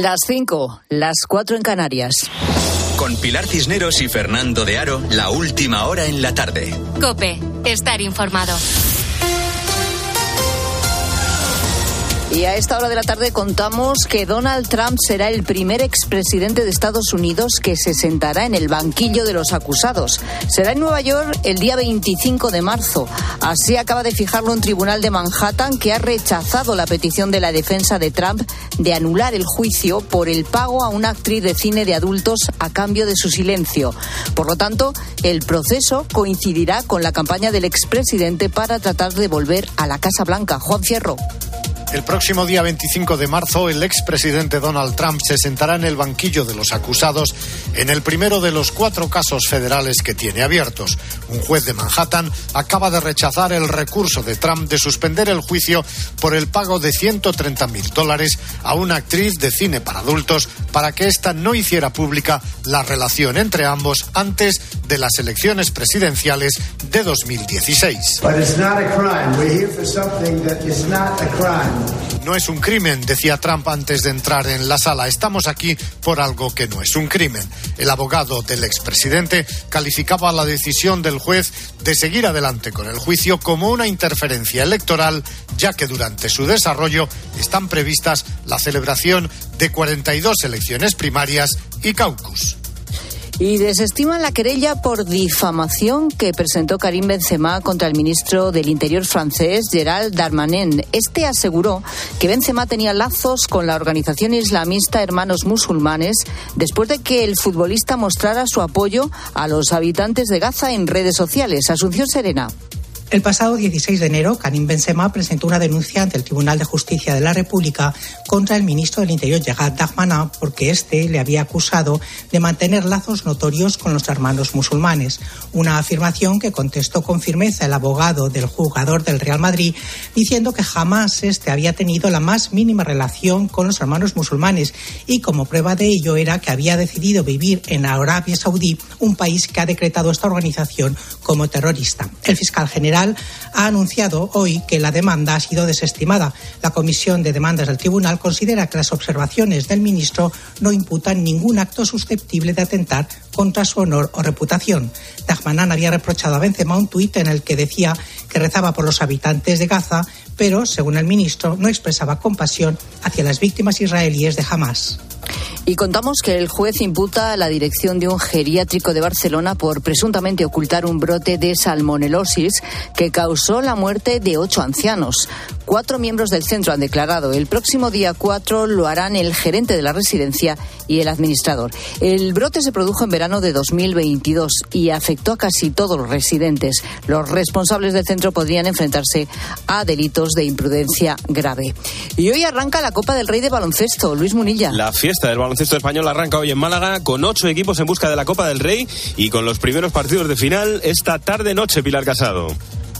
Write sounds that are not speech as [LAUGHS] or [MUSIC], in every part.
Las 5, las 4 en Canarias. Con Pilar Cisneros y Fernando de Aro, la última hora en la tarde. Cope, estar informado. Y a esta hora de la tarde contamos que Donald Trump será el primer expresidente de Estados Unidos que se sentará en el banquillo de los acusados. Será en Nueva York el día 25 de marzo. Así acaba de fijarlo un tribunal de Manhattan que ha rechazado la petición de la defensa de Trump de anular el juicio por el pago a una actriz de cine de adultos a cambio de su silencio. Por lo tanto, el proceso coincidirá con la campaña del expresidente para tratar de volver a la Casa Blanca. Juan Fierro. El próximo día 25 de marzo, el expresidente Donald Trump se sentará en el banquillo de los acusados en el primero de los cuatro casos federales que tiene abiertos. Un juez de Manhattan acaba de rechazar el recurso de Trump de suspender el juicio por el pago de 130 mil dólares a una actriz de cine para adultos para que ésta no hiciera pública la relación entre ambos antes de las elecciones presidenciales de 2016. No es un crimen, decía Trump antes de entrar en la sala. Estamos aquí por algo que no es un crimen. El abogado del expresidente calificaba la decisión del juez de seguir adelante con el juicio como una interferencia electoral, ya que durante su desarrollo están previstas la celebración de 42 elecciones primarias y caucus. Y desestiman la querella por difamación que presentó Karim Benzema contra el ministro del Interior francés, Gerald Darmanin. Este aseguró que Benzema tenía lazos con la organización islamista Hermanos Musulmanes después de que el futbolista mostrara su apoyo a los habitantes de Gaza en redes sociales. Asunción Serena. El pasado 16 de enero, Karim Benzema presentó una denuncia ante el Tribunal de Justicia de la República contra el ministro del Interior, Yagad Dahmana, porque éste le había acusado de mantener lazos notorios con los hermanos musulmanes. Una afirmación que contestó con firmeza el abogado del jugador del Real Madrid, diciendo que jamás éste había tenido la más mínima relación con los hermanos musulmanes y como prueba de ello era que había decidido vivir en Arabia Saudí, un país que ha decretado esta organización como terrorista. El fiscal general ha anunciado hoy que la demanda ha sido desestimada. La Comisión de Demandas del Tribunal considera que las observaciones del ministro no imputan ningún acto susceptible de atentar contra su honor o reputación. Dagmanan había reprochado a Benzema un tuit en el que decía que rezaba por los habitantes de Gaza, pero, según el ministro, no expresaba compasión hacia las víctimas israelíes de Hamas. Y contamos que el juez imputa a la dirección de un geriátrico de Barcelona por presuntamente ocultar un brote de salmonelosis que causó la muerte de ocho ancianos. Cuatro miembros del centro han declarado. El próximo día 4 lo harán el gerente de la residencia y el administrador. El brote se produjo en verano de 2022 y afectó a casi todos los residentes. Los responsables del centro podrían enfrentarse a delitos de imprudencia grave. Y hoy arranca la Copa del Rey de Baloncesto. Luis Munilla. La fiesta del baloncesto español arranca hoy en Málaga con ocho equipos en busca de la Copa del Rey y con los primeros partidos de final esta tarde-noche, Pilar Casado.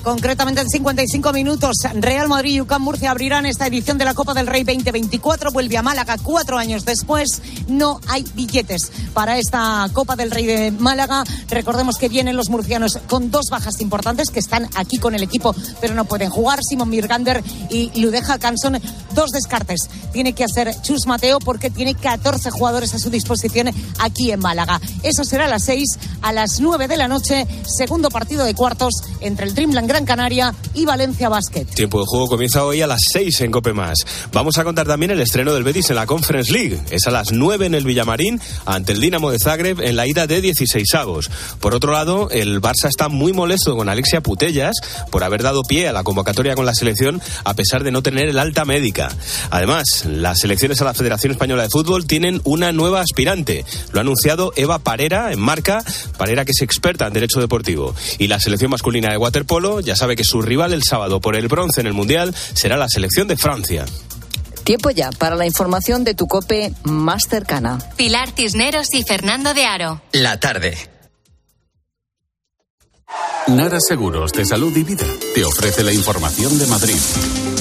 Concretamente en 55 minutos, Real Madrid y UCAM Murcia abrirán esta edición de la Copa del Rey 2024. Vuelve a Málaga cuatro años después. No hay billetes para esta Copa del Rey de Málaga. Recordemos que vienen los murcianos con dos bajas importantes que están aquí con el equipo, pero no pueden jugar. Simon Mirgander y Ludeja Canson, dos descartes. Tiene que hacer Chus Mateo porque tiene 14 jugadores a su disposición aquí en Málaga. Eso será a las 6, a las 9 de la noche, segundo partido de cuartos entre el Dreamland Gran Canaria y Valencia Basket. Tiempo de juego comienza hoy a las 6 en Cope Más. Vamos a contar también el estreno del Betis en la Conference League. Es a las 9 en el Villamarín ante el Dinamo de Zagreb en la ida de 16 avos. Por otro lado, el Barça está muy molesto con Alexia Putellas por haber dado pie a la convocatoria con la selección a pesar de no tener el alta médica. Además, las elecciones a la Federación Española de Fútbol tienen una nueva aspirante. Lo ha anunciado Eva Parera en marca, Parera que es experta en derecho deportivo. Y la selección masculina de waterpolo ya sabe que su rival el sábado por el bronce en el Mundial será la selección de Francia. Tiempo ya para la información de tu cope más cercana. Pilar Tisneros y Fernando de Aro. La tarde. Nara Seguros de Salud y Vida te ofrece la información de Madrid.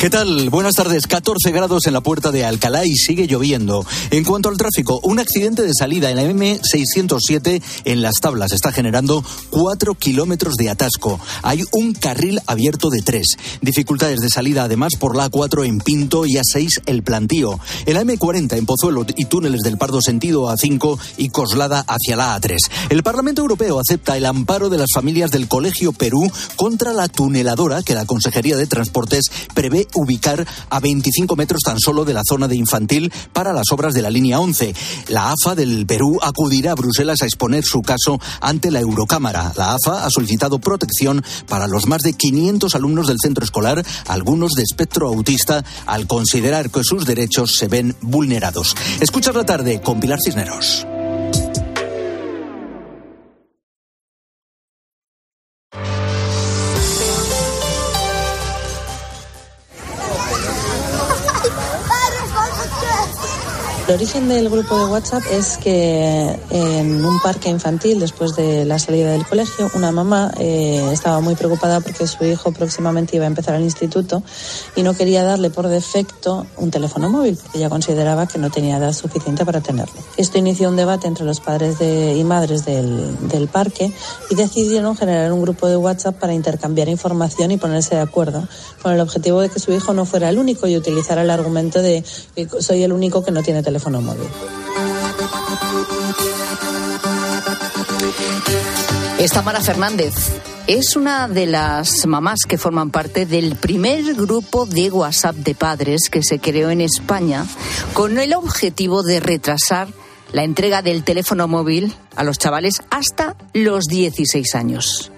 ¿Qué tal? Buenas tardes. 14 grados en la puerta de Alcalá y sigue lloviendo. En cuanto al tráfico, un accidente de salida en la M607 en las tablas está generando 4 kilómetros de atasco. Hay un carril abierto de 3. Dificultades de salida además por la A4 en Pinto y A6 el plantío. En la M40 en Pozuelo y túneles del Pardo sentido A5 y Coslada hacia la A3. El Parlamento Europeo acepta el amparo de las familias del Colegio Perú contra la tuneladora que la Consejería de Transportes prevé ubicar a 25 metros tan solo de la zona de infantil para las obras de la línea 11. La AFA del Perú acudirá a Bruselas a exponer su caso ante la Eurocámara. La AFA ha solicitado protección para los más de 500 alumnos del centro escolar, algunos de espectro autista, al considerar que sus derechos se ven vulnerados. Escuchas la tarde con Pilar Cisneros. El origen del grupo de WhatsApp es que en un parque infantil, después de la salida del colegio, una mamá eh, estaba muy preocupada porque su hijo próximamente iba a empezar el instituto y no quería darle por defecto un teléfono móvil, porque ella consideraba que no tenía edad suficiente para tenerlo. Esto inició un debate entre los padres y madres del, del parque y decidieron generar un grupo de WhatsApp para intercambiar información y ponerse de acuerdo, con el objetivo de que su hijo no fuera el único y utilizara el argumento de que soy el único que no tiene teléfono teléfono móvil. Mara Fernández es una de las mamás que forman parte del primer grupo de WhatsApp de padres que se creó en España con el objetivo de retrasar la entrega del teléfono móvil a los chavales hasta los 16 años.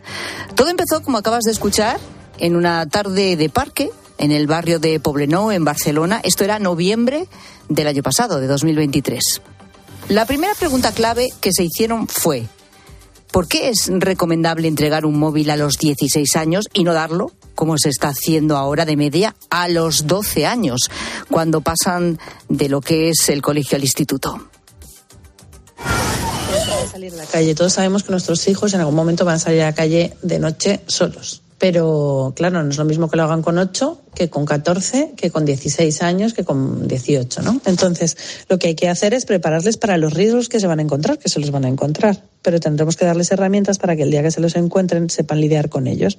Todo empezó, como acabas de escuchar, en una tarde de parque en el barrio de Poblenou, en Barcelona. Esto era noviembre del año pasado, de 2023. La primera pregunta clave que se hicieron fue, ¿por qué es recomendable entregar un móvil a los 16 años y no darlo, como se está haciendo ahora de media, a los 12 años, cuando pasan de lo que es el colegio al instituto? salir a la calle. Todos sabemos que nuestros hijos en algún momento van a salir a la calle de noche solos pero claro, no es lo mismo que lo hagan con 8 que con 14, que con 16 años, que con 18, ¿no? Entonces, lo que hay que hacer es prepararles para los riesgos que se van a encontrar, que se los van a encontrar, pero tendremos que darles herramientas para que el día que se los encuentren sepan lidiar con ellos.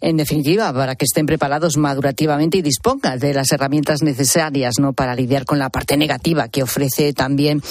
En definitiva, para que estén preparados madurativamente y dispongan de las herramientas necesarias, ¿no? Para lidiar con la parte negativa que ofrece también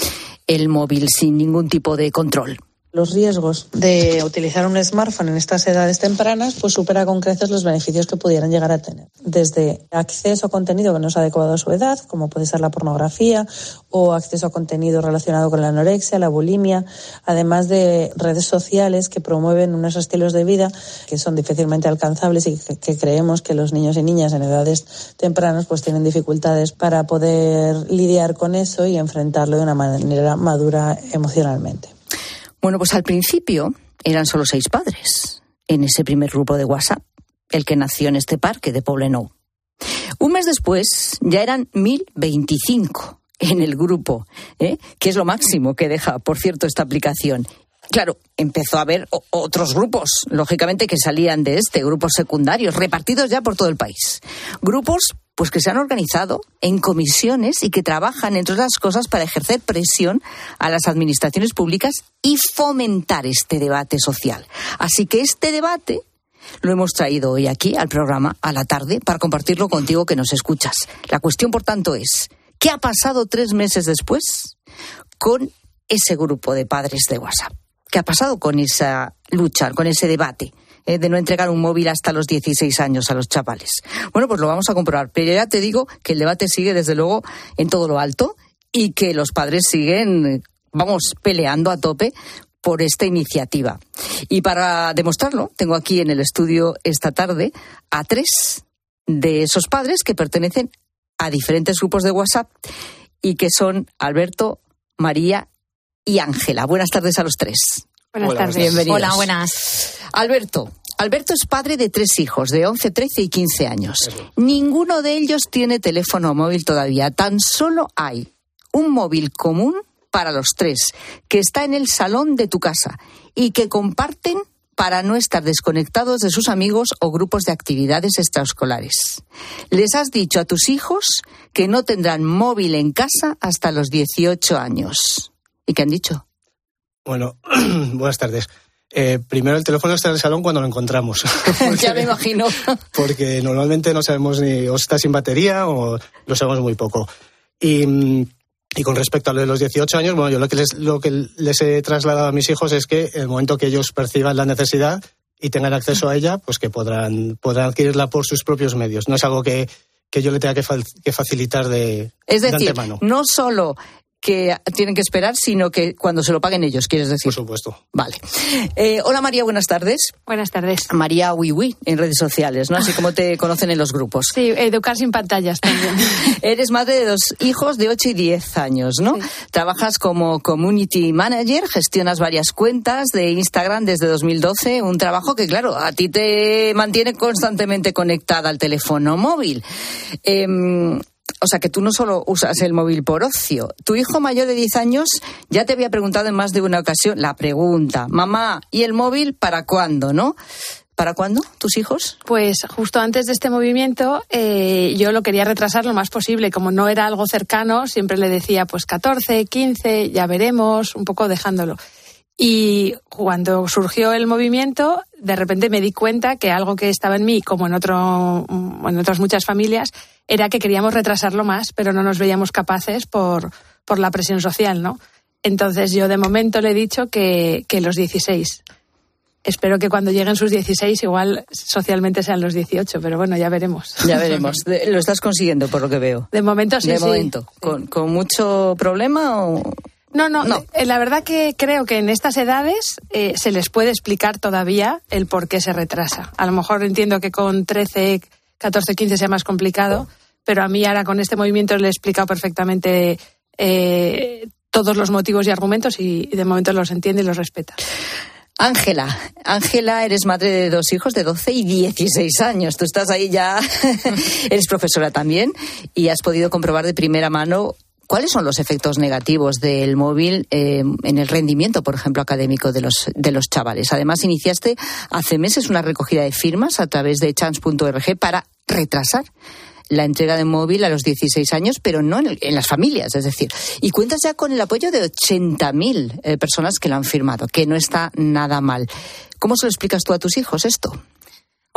el móvil sin ningún tipo de control. Los riesgos de utilizar un smartphone en estas edades tempranas pues supera con creces los beneficios que pudieran llegar a tener. Desde acceso a contenido que no es adecuado a su edad, como puede ser la pornografía, o acceso a contenido relacionado con la anorexia, la bulimia, además de redes sociales que promueven unos estilos de vida que son difícilmente alcanzables y que, creemos que los niños y niñas en edades tempranas pues tienen dificultades para poder lidiar con eso y enfrentarlo de una manera madura emocionalmente. Bueno, pues al principio eran solo seis padres en ese primer grupo de WhatsApp, el que nació en este parque de Poblenou. Un mes después ya eran 1025 en el grupo, ¿eh? que es lo máximo que deja, por cierto, esta aplicación. Claro, empezó a haber otros grupos, lógicamente, que salían de este, grupos secundarios, repartidos ya por todo el país. Grupos pues que se han organizado en comisiones y que trabajan, entre otras cosas, para ejercer presión a las administraciones públicas y fomentar este debate social. Así que este debate lo hemos traído hoy aquí al programa a la tarde para compartirlo contigo que nos escuchas. La cuestión, por tanto, es, ¿qué ha pasado tres meses después con ese grupo de padres de WhatsApp? ¿Qué ha pasado con esa lucha, con ese debate? Eh, de no entregar un móvil hasta los 16 años a los chavales. Bueno, pues lo vamos a comprobar. Pero ya te digo que el debate sigue desde luego en todo lo alto y que los padres siguen, vamos, peleando a tope por esta iniciativa. Y para demostrarlo, tengo aquí en el estudio esta tarde a tres de esos padres que pertenecen a diferentes grupos de WhatsApp y que son Alberto, María y Ángela. Buenas tardes a los tres. Buenas tardes. Bienvenidos. Hola, buenas. Alberto, Alberto es padre de tres hijos, de 11, 13 y 15 años. Ninguno de ellos tiene teléfono móvil todavía. Tan solo hay un móvil común para los tres, que está en el salón de tu casa y que comparten para no estar desconectados de sus amigos o grupos de actividades extraescolares. Les has dicho a tus hijos que no tendrán móvil en casa hasta los 18 años. ¿Y qué han dicho? Bueno, [CLEARS THROAT] buenas tardes. Eh, primero, el teléfono está en el salón cuando lo encontramos. [LAUGHS] [LAUGHS] ya me imagino. porque normalmente no sabemos ni o está sin batería o lo sabemos muy poco. Y, y con respecto a lo de los 18 años, bueno, yo lo que, les, lo que les he trasladado a mis hijos es que el momento que ellos perciban la necesidad y tengan acceso a ella, pues que podrán, podrán adquirirla por sus propios medios. No es algo que, que yo le tenga que, que facilitar de, es decir, de antemano. no solo que tienen que esperar, sino que cuando se lo paguen ellos, quieres decir. Por supuesto. Vale. Eh, hola María, buenas tardes. Buenas tardes. María Wiwi en redes sociales, ¿no? Así como te [LAUGHS] conocen en los grupos. Sí, educar sin pantallas también. [LAUGHS] Eres madre de dos hijos de 8 y 10 años, ¿no? Sí. Trabajas como community manager, gestionas varias cuentas de Instagram desde 2012, un trabajo que, claro, a ti te mantiene constantemente conectada al teléfono móvil. Eh, o sea, que tú no solo usas el móvil por ocio. Tu hijo mayor de 10 años ya te había preguntado en más de una ocasión la pregunta, mamá, ¿y el móvil para cuándo, no? ¿Para cuándo, tus hijos? Pues justo antes de este movimiento eh, yo lo quería retrasar lo más posible. Como no era algo cercano, siempre le decía pues 14, 15, ya veremos, un poco dejándolo. Y cuando surgió el movimiento, de repente me di cuenta que algo que estaba en mí, como en, otro, en otras muchas familias, era que queríamos retrasarlo más, pero no nos veíamos capaces por, por la presión social, ¿no? Entonces yo de momento le he dicho que, que los 16. Espero que cuando lleguen sus 16 igual socialmente sean los 18, pero bueno, ya veremos. Ya veremos. Lo estás consiguiendo por lo que veo. De momento sí. De sí. momento. ¿Con, ¿Con, mucho problema o...? No, no, no, la verdad que creo que en estas edades eh, se les puede explicar todavía el por qué se retrasa. A lo mejor entiendo que con 13, 14, 15 sea más complicado, pero a mí ahora con este movimiento le he explicado perfectamente eh, todos los motivos y argumentos y, y de momento los entiende y los respeta. Ángela, Ángela, eres madre de dos hijos de 12 y 16 años. Tú estás ahí ya, [LAUGHS] eres profesora también y has podido comprobar de primera mano ¿Cuáles son los efectos negativos del móvil eh, en el rendimiento, por ejemplo, académico de los, de los chavales? Además, iniciaste hace meses una recogida de firmas a través de chance.org para retrasar la entrega de móvil a los 16 años, pero no en, el, en, las familias, es decir. Y cuentas ya con el apoyo de 80.000 eh, personas que lo han firmado, que no está nada mal. ¿Cómo se lo explicas tú a tus hijos esto?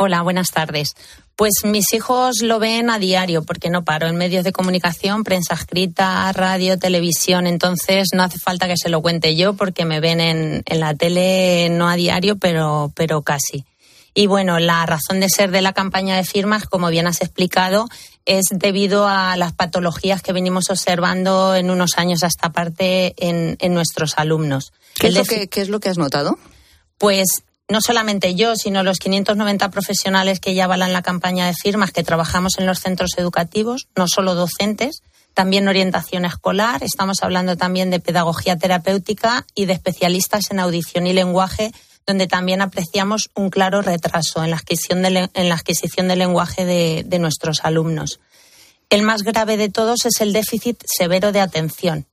Hola, buenas tardes. Pues mis hijos lo ven a diario porque no paro en medios de comunicación, prensa escrita, radio, televisión. Entonces no hace falta que se lo cuente yo porque me ven en, en la tele no a diario, pero, pero casi. Y bueno, la razón de ser de la campaña de firmas, como bien has explicado, es debido a las patologías que venimos observando en unos años a esta parte en, en nuestros alumnos. ¿Qué es, lo que, ¿Qué es lo que has notado? Pues no solamente yo, sino los 590 profesionales que ya avalan la campaña de firmas que trabajamos en los centros educativos, no solo docentes, también orientación escolar, estamos hablando también de pedagogía terapéutica y de especialistas en audición y lenguaje, donde también apreciamos un claro retraso en la adquisición de, en la adquisición lenguaje de nuestros alumnos. El más grave de todos es el déficit severo de atención,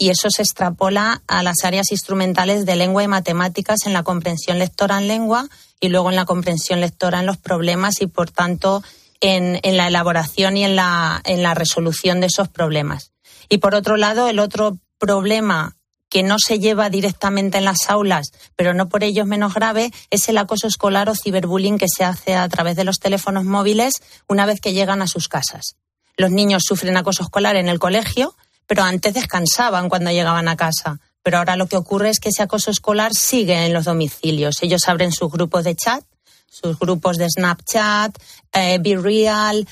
y eso se extrapola a las áreas instrumentales de lengua y matemáticas en la comprensión lectora en lengua y luego en la comprensión lectora en los problemas y, por tanto, en, la elaboración y en la, en la resolución de esos problemas. Y, por otro lado, el otro problema que no se lleva directamente en las aulas, pero no por ello es menos grave, es el acoso escolar o ciberbullying que se hace a través de los teléfonos móviles una vez que llegan a sus casas. Los niños sufren acoso escolar en el colegio, pero antes descansaban cuando llegaban a casa. Pero ahora lo que ocurre es que ese acoso escolar sigue en los domicilios. Ellos abren sus grupos de chat, sus grupos de Snapchat, eh, Be Real,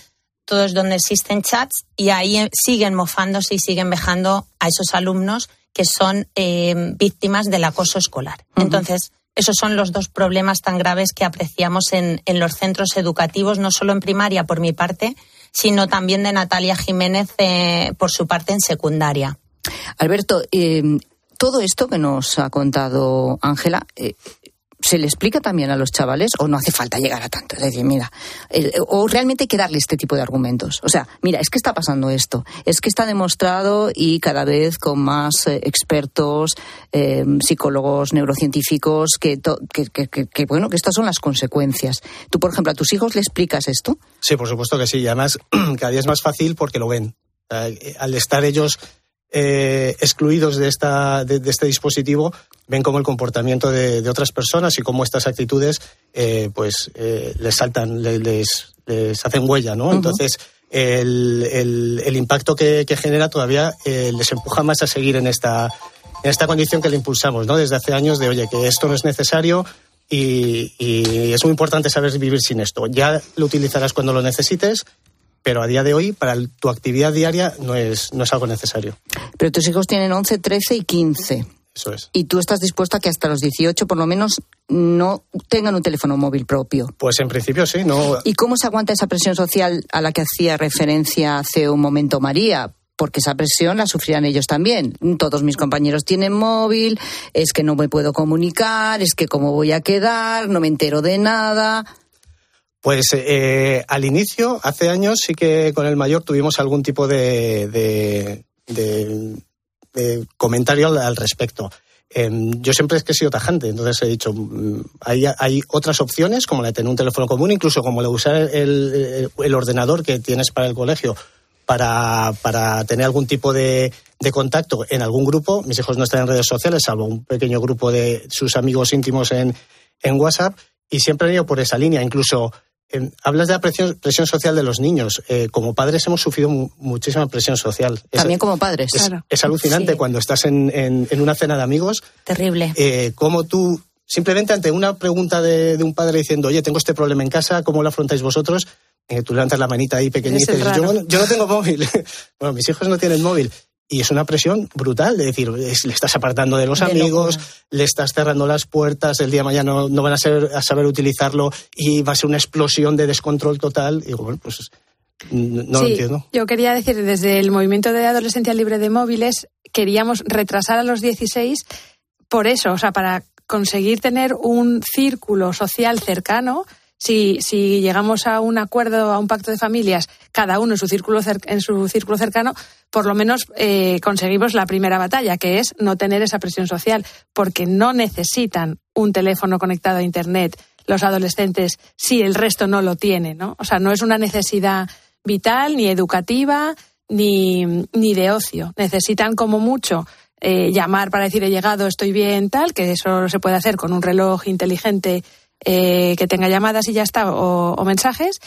todos donde existen chats, y ahí siguen mofándose y siguen vejando a esos alumnos que son eh, víctimas del acoso escolar. Uh -huh. Entonces, esos son los dos problemas tan graves que apreciamos en, en los centros educativos, no solo en primaria, por mi parte, sino también de Natalia Jiménez eh, por su parte en secundaria. Alberto, eh, todo esto que nos ha contado Ángela, eh, ¿Se le explica también a los chavales o no hace falta llegar a tanto? Es decir, mira, o realmente hay que darle este tipo de argumentos. O sea, mira, es que está pasando esto, es que está demostrado y cada vez con más eh, expertos, eh, psicólogos, neurocientíficos, que, que, bueno, que estas son las consecuencias. Tú, por ejemplo, a tus hijos le explicas esto. Sí, por supuesto que sí. Y además, [CLEARS THROAT] cada día es más fácil porque lo ven. Al estar ellos eh, excluidos de, esta, de, este dispositivo ven cómo el comportamiento de, otras personas y cómo estas actitudes eh, pues eh, les saltan, les, les, hacen huella, ¿no? Entonces, el, el, impacto que, genera todavía les empuja más a seguir en esta, en esta condición que le impulsamos, ¿no? Desde hace años de, oye, que esto no es necesario, y, y, es muy importante saber vivir sin esto. Ya lo utilizarás cuando lo necesites, pero a día de hoy para tu actividad diaria no es, no es algo necesario. Pero tus hijos tienen 11, 13 y 15. Eso es. ¿Y tú estás dispuesta a que hasta los 18 por lo menos no tengan un teléfono móvil propio? Pues en principio sí, no. ¿Y cómo se aguanta esa presión social a la que hacía referencia hace un momento María? porque esa presión la sufrirán ellos también. Todos mis compañeros tienen móvil, es que no me puedo comunicar, es que cómo voy a quedar, no me entero de nada. Pues eh, al inicio, hace años, sí que con el mayor tuvimos algún tipo de, comentario al, respecto. Em, yo siempre es que he sido tajante, entonces he dicho, mm, hay, hay, otras opciones, como la de tener un teléfono común, incluso como la de usar el, ordenador que tienes para el colegio para, tener algún tipo de, de, contacto en algún grupo. Mis hijos no están en redes sociales, salvo un pequeño grupo de sus amigos íntimos en, en WhatsApp, y siempre han ido por esa línea. Incluso hablas de la presión, presión, social de los niños. Eh, como padres hemos sufrido muchísima presión social. También como padres. Es, es alucinante cuando estás en, en, una cena de amigos. Terrible. Eh, como tú, simplemente ante una pregunta de, de, un padre diciendo, oye, tengo este problema en casa, ¿cómo lo afrontáis vosotros? Eh, tú levantas la manita ahí pequeñita y dices, yo, yo no tengo [LAUGHS] móvil. [LAUGHS] bueno, mis hijos no tienen móvil. Y es una presión brutal, de decir, le estás apartando de los amigos, le estás cerrando las puertas, el día de mañana no, van a, ser, a saber utilizarlo y va a ser una explosión de descontrol total. Y bueno, pues no lo entiendo. Yo quería decir, desde el movimiento de adolescencia libre de móviles, queríamos retrasar a los 16 por eso, o sea, para conseguir tener un círculo social cercano si, si llegamos a un acuerdo, a un pacto de familias, cada uno en su círculo, en su círculo cercano, por lo menos eh, conseguimos la primera batalla, que es no tener esa presión social, porque no necesitan un teléfono conectado a Internet los adolescentes si el resto no lo tiene, ¿no? O sea, no es una necesidad vital, ni educativa, ni, ni de ocio. Necesitan como mucho eh, llamar para decir he llegado, estoy bien, tal, que eso se puede hacer con un reloj inteligente eh, que tenga llamadas y ya está, o, mensajes,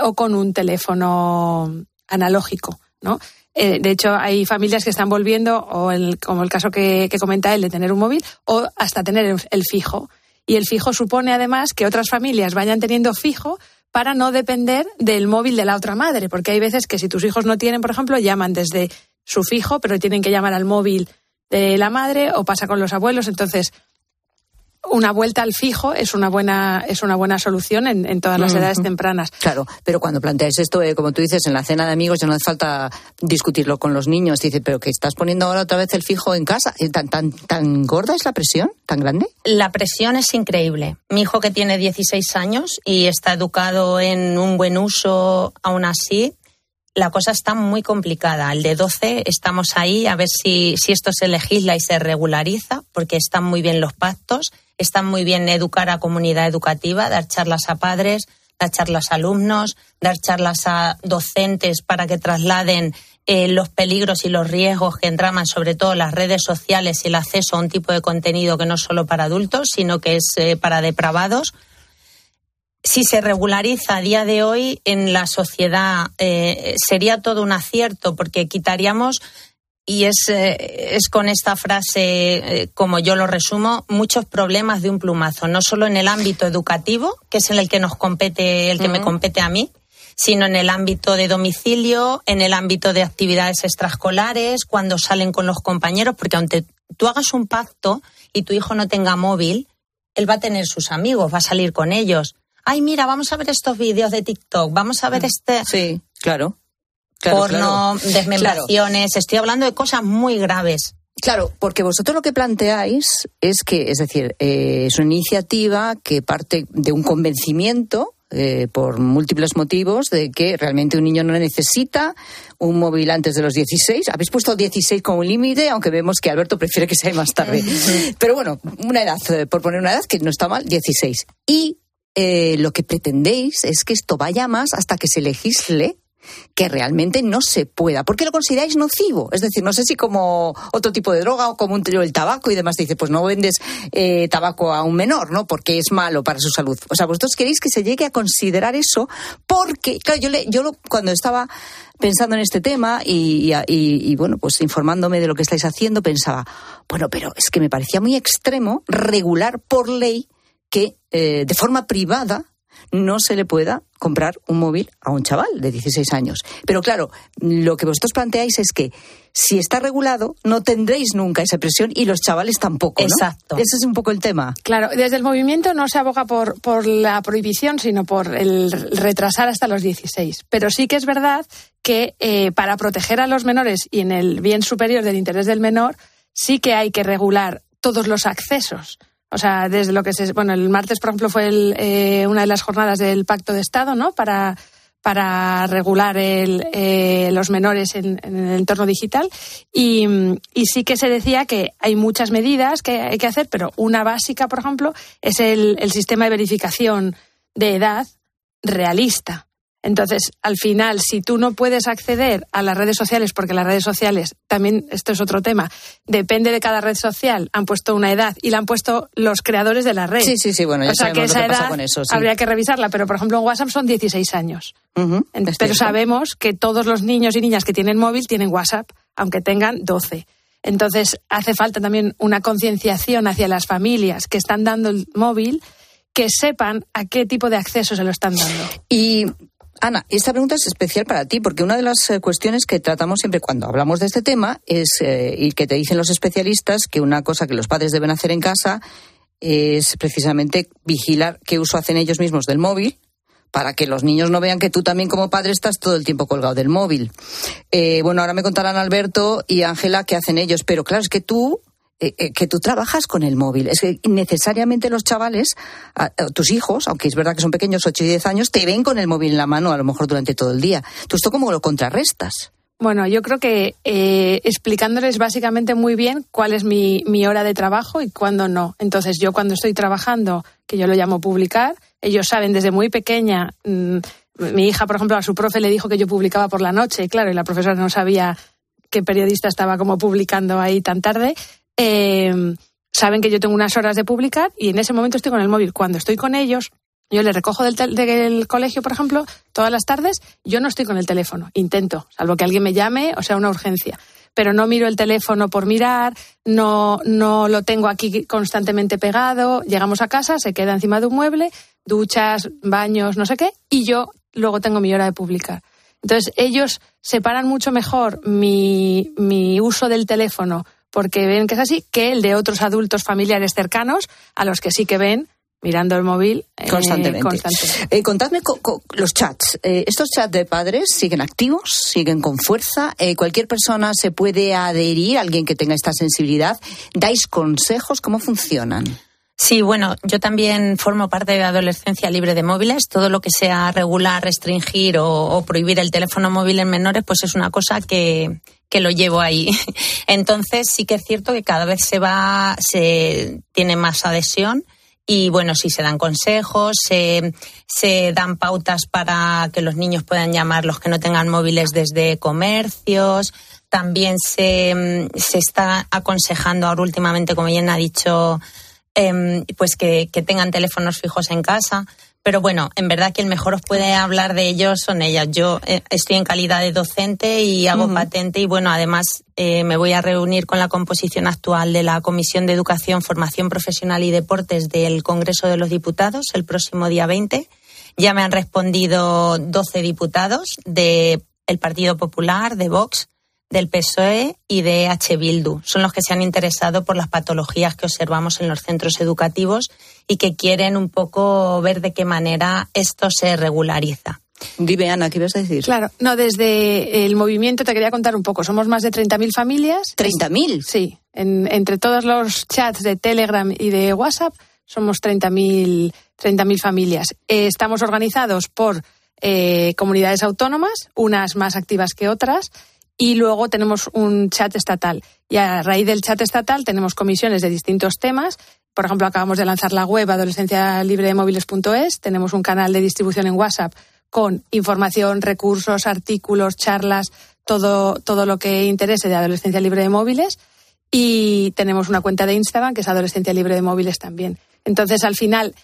o con un teléfono analógico, ¿no? Eh, de hecho, hay familias que están volviendo, o el, como el caso que, comenta él, de tener un móvil, o hasta tener el, fijo. Y el fijo supone además que otras familias vayan teniendo fijo para no depender del móvil de la otra madre, porque hay veces que si tus hijos no tienen, por ejemplo, llaman desde su fijo, pero tienen que llamar al móvil de la madre o pasa con los abuelos. Entonces, una vuelta al fijo es una buena, es una buena solución en, todas las edades tempranas. Claro, pero cuando planteáis esto, eh, como tú dices, en la cena de amigos ya no hace falta discutirlo con los niños. Dice, pero que estás poniendo ahora otra vez el fijo en casa. Eh, ¿Tan, tan, tan gorda es la presión? ¿Tan grande? La presión es increíble. Mi hijo que tiene 16 años y está educado en un buen uso, aún así, la cosa está muy complicada. El de 12 estamos ahí a ver si, si esto se legisla y se regulariza, porque están muy bien los pactos Está muy bien educar a comunidad educativa, dar charlas a padres, dar charlas a alumnos, dar charlas a docentes para que trasladen eh, los peligros y los riesgos que entraman sobre todo las redes sociales y el acceso a un tipo de contenido que no es solo para adultos, sino que es eh, para depravados. Si se regulariza a día de hoy en la sociedad, eh, sería todo un acierto porque quitaríamos y es, eh, es con esta frase, eh, como yo lo resumo, muchos problemas de un plumazo, no solo en el ámbito educativo, que es en el que nos compete, el que me compete a mí, sino en el ámbito de domicilio, en el ámbito de actividades extraescolares, cuando salen con los compañeros, porque aunque tú hagas un pacto y tu hijo no tenga móvil, él va a tener sus amigos, va a salir con ellos. Ay, mira, vamos a ver estos vídeos de TikTok, vamos a ver este. Sí, claro porno, desmembraciones. Estoy hablando de cosas muy graves. Claro, porque vosotros lo que planteáis es que, es decir, eh, es una iniciativa que parte de un convencimiento eh, por múltiples motivos de que realmente un niño no necesita un móvil antes de los 16. Habéis puesto 16 como límite, aunque vemos que Alberto prefiere que sea más tarde. [LAUGHS] Pero bueno, una edad, eh, por poner una edad que no está mal, 16. Y eh, lo que pretendéis es que esto vaya más hasta que se legisle que realmente no se pueda. ¿Por qué lo consideráis nocivo? Es decir, no sé si como otro tipo de droga o como un trío el tabaco y demás. Dice, pues no vendes eh, tabaco a un menor, ¿no? Porque es malo para su salud. O sea, vosotros queréis que se llegue a considerar eso porque, claro, yo, le, yo cuando estaba pensando en este tema y, y, bueno, pues informándome de lo que estáis haciendo, pensaba, bueno, pero es que me parecía muy extremo regular por ley que eh, de forma privada no se le pueda comprar un móvil a un chaval de 16 años. Pero claro, lo que vosotros planteáis es que si está regulado, no tendréis nunca esa presión y los chavales tampoco. ¿no? Exacto. Ese es un poco el tema. Claro, desde el movimiento no se aboga por, por la prohibición, sino por el retrasar hasta los 16. Pero sí que es verdad que eh, para proteger a los menores y en el bien superior del interés del menor, sí que hay que regular todos los accesos. O sea, desde lo que se. Bueno, el martes, por ejemplo, fue eh, una de las jornadas del Pacto de Estado, ¿no? Para, para regular el, eh, los menores en, el entorno digital. Y, y, sí que se decía que hay muchas medidas que hay que hacer, pero una básica, por ejemplo, es el, el sistema de verificación de edad realista. Entonces, al final, si tú no puedes acceder a las redes sociales, porque las redes sociales, también esto es otro tema, depende de cada red social, han puesto una edad y la han puesto los creadores de la red. Sí, sí, sí, bueno, ya o sea que esa edad con eso, habría que revisarla, pero por ejemplo en WhatsApp son 16 años. pero sabemos que todos los niños y niñas que tienen móvil tienen WhatsApp, aunque tengan 12. Entonces, hace falta también una concienciación hacia las familias que están dando el móvil que sepan a qué tipo de acceso se lo están dando. Y Ana, esta pregunta es especial para ti porque una de las eh, cuestiones que tratamos siempre cuando hablamos de este tema es, eh, y que te dicen los especialistas, que una cosa que los padres deben hacer en casa es precisamente vigilar qué uso hacen ellos mismos del móvil para que los niños no vean que tú también como padre estás todo el tiempo colgado del móvil. Eh, bueno, ahora me contarán Alberto y Ángela qué hacen ellos, pero claro, es que tú que tú trabajas con el móvil. Es que necesariamente los chavales, tus hijos, aunque es verdad que son pequeños, 8 y 10 años, te ven con el móvil en la mano a lo mejor durante todo el día. ¿Tú esto cómo lo contrarrestas? Bueno, yo creo que eh, explicándoles básicamente muy bien cuál es mi, mi hora de trabajo y cuándo no. Entonces, yo cuando estoy trabajando, que yo lo llamo publicar, ellos saben desde muy pequeña. Mm, mi hija, por ejemplo, a su profe le dijo que yo publicaba por la noche, claro, y la profesora no sabía qué periodista estaba como publicando ahí tan tarde. Eh, saben que yo tengo unas horas de publicar y en ese momento estoy con el móvil. Cuando estoy con ellos, yo les recojo del, del, colegio, por ejemplo, todas las tardes, yo no estoy con el teléfono, intento, salvo que alguien me llame o sea una urgencia. Pero no miro el teléfono por mirar, no, no lo tengo aquí constantemente pegado. Llegamos a casa, se queda encima de un mueble, duchas, baños, no sé qué, y yo luego tengo mi hora de publicar. Entonces, ellos separan mucho mejor mi, mi uso del teléfono porque ven que es así, que el de otros adultos familiares cercanos a los que sí que ven mirando el móvil eh, constantemente. Eh, contadme los chats. Eh, ¿Estos chats de padres siguen activos? ¿Siguen con fuerza? ¿Cualquier persona se puede adherir, alguien que tenga esta sensibilidad? ¿Dais consejos? ¿Cómo funcionan? Sí, bueno, yo también formo parte de Adolescencia Libre de Móviles. Todo lo que sea regular, restringir o prohibir el teléfono móvil en menores, pues es una cosa que, que lo llevo ahí. [LAUGHS] Entonces sí que es cierto que cada vez se va, se tiene más adhesión y bueno, sí se dan consejos, se, se, dan pautas para que los niños puedan llamar los que no tengan móviles desde comercios. También se, se está aconsejando ahora últimamente, como bien ha dicho, em, pues que, que tengan teléfonos fijos en casa. Pero bueno, en verdad que el mejor os puede hablar de ellos son ellas. Yo eh, estoy en calidad de docente y hago patente y bueno, además eh, me voy a reunir con la composición actual de la Comisión de Educación, Formación Profesional y Deportes del Congreso de los Diputados el próximo día 20. Ya me han respondido 12 diputados del Partido Popular, de Vox, del PSOE y de H. Bildu. Son los que se han interesado por las patologías que observamos en los centros educativos y que quieren un poco ver de qué manera esto se regulariza. Dime, Ana, ¿qué ibas a decir? Claro, no, desde el movimiento te quería contar un poco. Somos más de 30.000 familias. ¿30.000? Sí, en- entre todos los chats de Telegram y de WhatsApp somos 30.000 30.000 familias. Eh, estamos organizados por eh, comunidades autónomas, unas más activas que otras, y luego tenemos un chat estatal. Y a raíz del chat estatal tenemos comisiones de distintos temas. Por ejemplo, acabamos de lanzar la web adolescencialibredemóviles.es. Tenemos un canal de distribución en WhatsApp con información, recursos, artículos, charlas, todo, todo lo que interese de Adolescencia Libre de Móviles. Y tenemos una cuenta de Instagram que es Adolescencia Libre de Móviles también. Entonces, al final,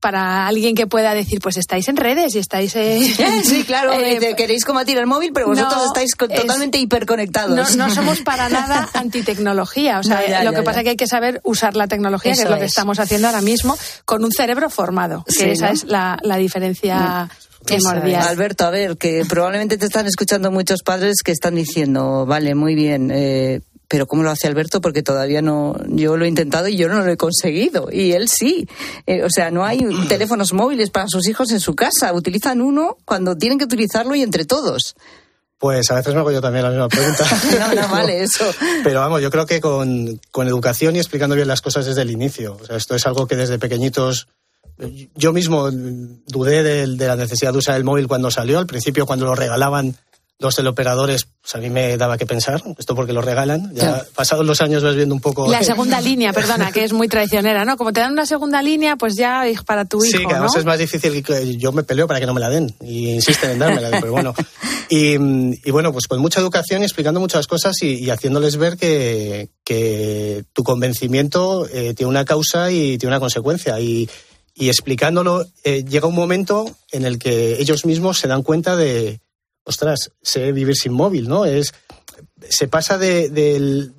para alguien que pueda decir, pues estáis en redes y estáis... eh, [LAUGHS] Sí, claro, eh, eh, queréis combatir el móvil, pero vosotros no, estáis co- es- totalmente hiperconectados. no, no somos [LAUGHS] para nada antitecnología. O sea, No, ya, lo ya, que ya. pasa es que hay que saber usar la tecnología, que es lo que es. estamos haciendo ahora mismo, con un cerebro formado, que Sí, esa es la, la diferencia primordial. Alberto, a ver, que probablemente te están escuchando muchos padres que están diciendo, vale, muy bien, eh, pero ¿cómo lo hace Alberto? Porque todavía no, yo lo he intentado y yo no lo he conseguido. Y él sí. Eh, o sea, no hay teléfonos móviles para sus hijos en su casa. Utilizan uno cuando tienen que utilizarlo y entre todos. Pues a veces me hago yo también la misma pregunta. [LAUGHS] No, no, vale, eso. Pero vamos, yo creo que con, con educación y explicando bien las cosas desde el inicio. O sea, esto es algo que desde pequeñitos. Yo mismo dudé de, de la necesidad de usar el móvil cuando salió. Al principio, cuando lo regalaban los teleoperadores, pues a mí me daba que pensar. Esto porque lo regalan. Ya Claro. pasados los años vas viendo un poco. La [LAUGHS] segunda línea, perdona, que es muy traicionera, ¿no? Como te dan una segunda línea, pues ya para tu hijo, Sí, que además ¿no? es más difícil que yo me peleo para que no me la den y insisten en dármela, pero bueno. Y, y bueno, pues con mucha educación y explicando muchas cosas y, y haciéndoles ver que, que tu convencimiento eh, tiene una causa y tiene una consecuencia. Y, y explicándolo, eh, llega un momento en el que ellos mismos se dan cuenta de, ostras, sé vivir sin móvil, ¿no? Es, se pasa de,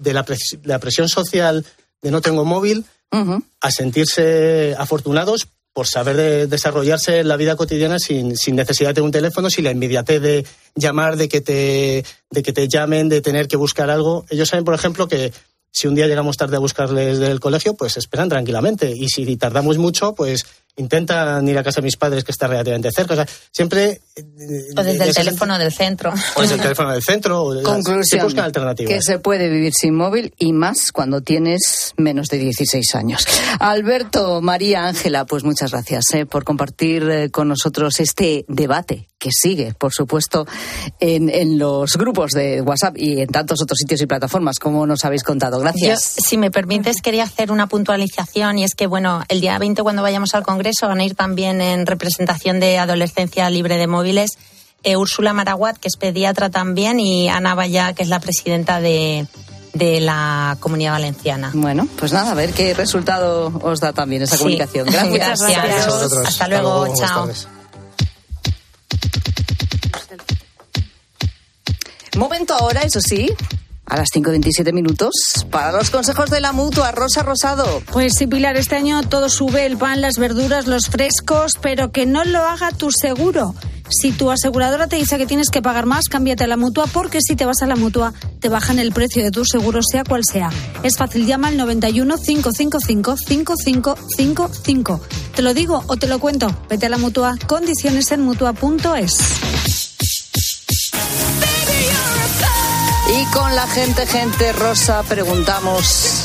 la, pres- la presión social de no tengo móvil a sentirse afortunados por saber de- desarrollarse en la vida cotidiana sin, sin necesidad de un teléfono, sin la inmediatez de llamar, de que, te, de que te llamen, de tener que buscar algo. Ellos saben, por ejemplo, que si un día llegamos tarde a buscarles del colegio, pues esperan tranquilamente. Y si tardamos mucho, pues intentan ir a casa de mis padres, que está relativamente cerca. O sea, siempre... eh, O desde el teléfono del centro. O desde el teléfono del centro. o Se alternativas. que se puede vivir sin móvil y más cuando tienes menos de 16 años. Alberto, María, Ángela, pues muchas gracias eh, por compartir eh, con nosotros este debate que sigue, por supuesto, en, en los grupos de WhatsApp y en tantos otros sitios y plataformas, como nos habéis contado. Gracias. Yo, si me permites, quería hacer una puntualización y es que, bueno, el día 20 cuando vayamos al Congreso van a ir también en representación de Adolescencia Libre de Móviles eh, Úrsula Maraguat, que es pediatra también, y Ana Valla, que es la presidenta de, de la Comunidad Valenciana. Bueno, pues nada, a ver qué resultado os da también esa Sí. comunicación. [LAUGHS] Gracias. Gracias. Gracias a vosotros. Hasta luego, chao. Momento ahora, eso sí, a las 5.27 minutos, para los consejos de la mutua, Rosa Rosado. Pues sí, Pilar, este año todo sube, el pan, las verduras, los frescos, pero que no lo haga tu seguro. Si tu aseguradora te dice que tienes que pagar más, cámbiate a la mutua, porque si te vas a la mutua, te bajan el precio de tu seguro, sea cual sea. Es fácil, llama al 91 555 5555. ¿Te lo digo o te lo cuento? Vete a la mutua, condiciones en mutua.es. Y con la gente, gente rosa, preguntamos,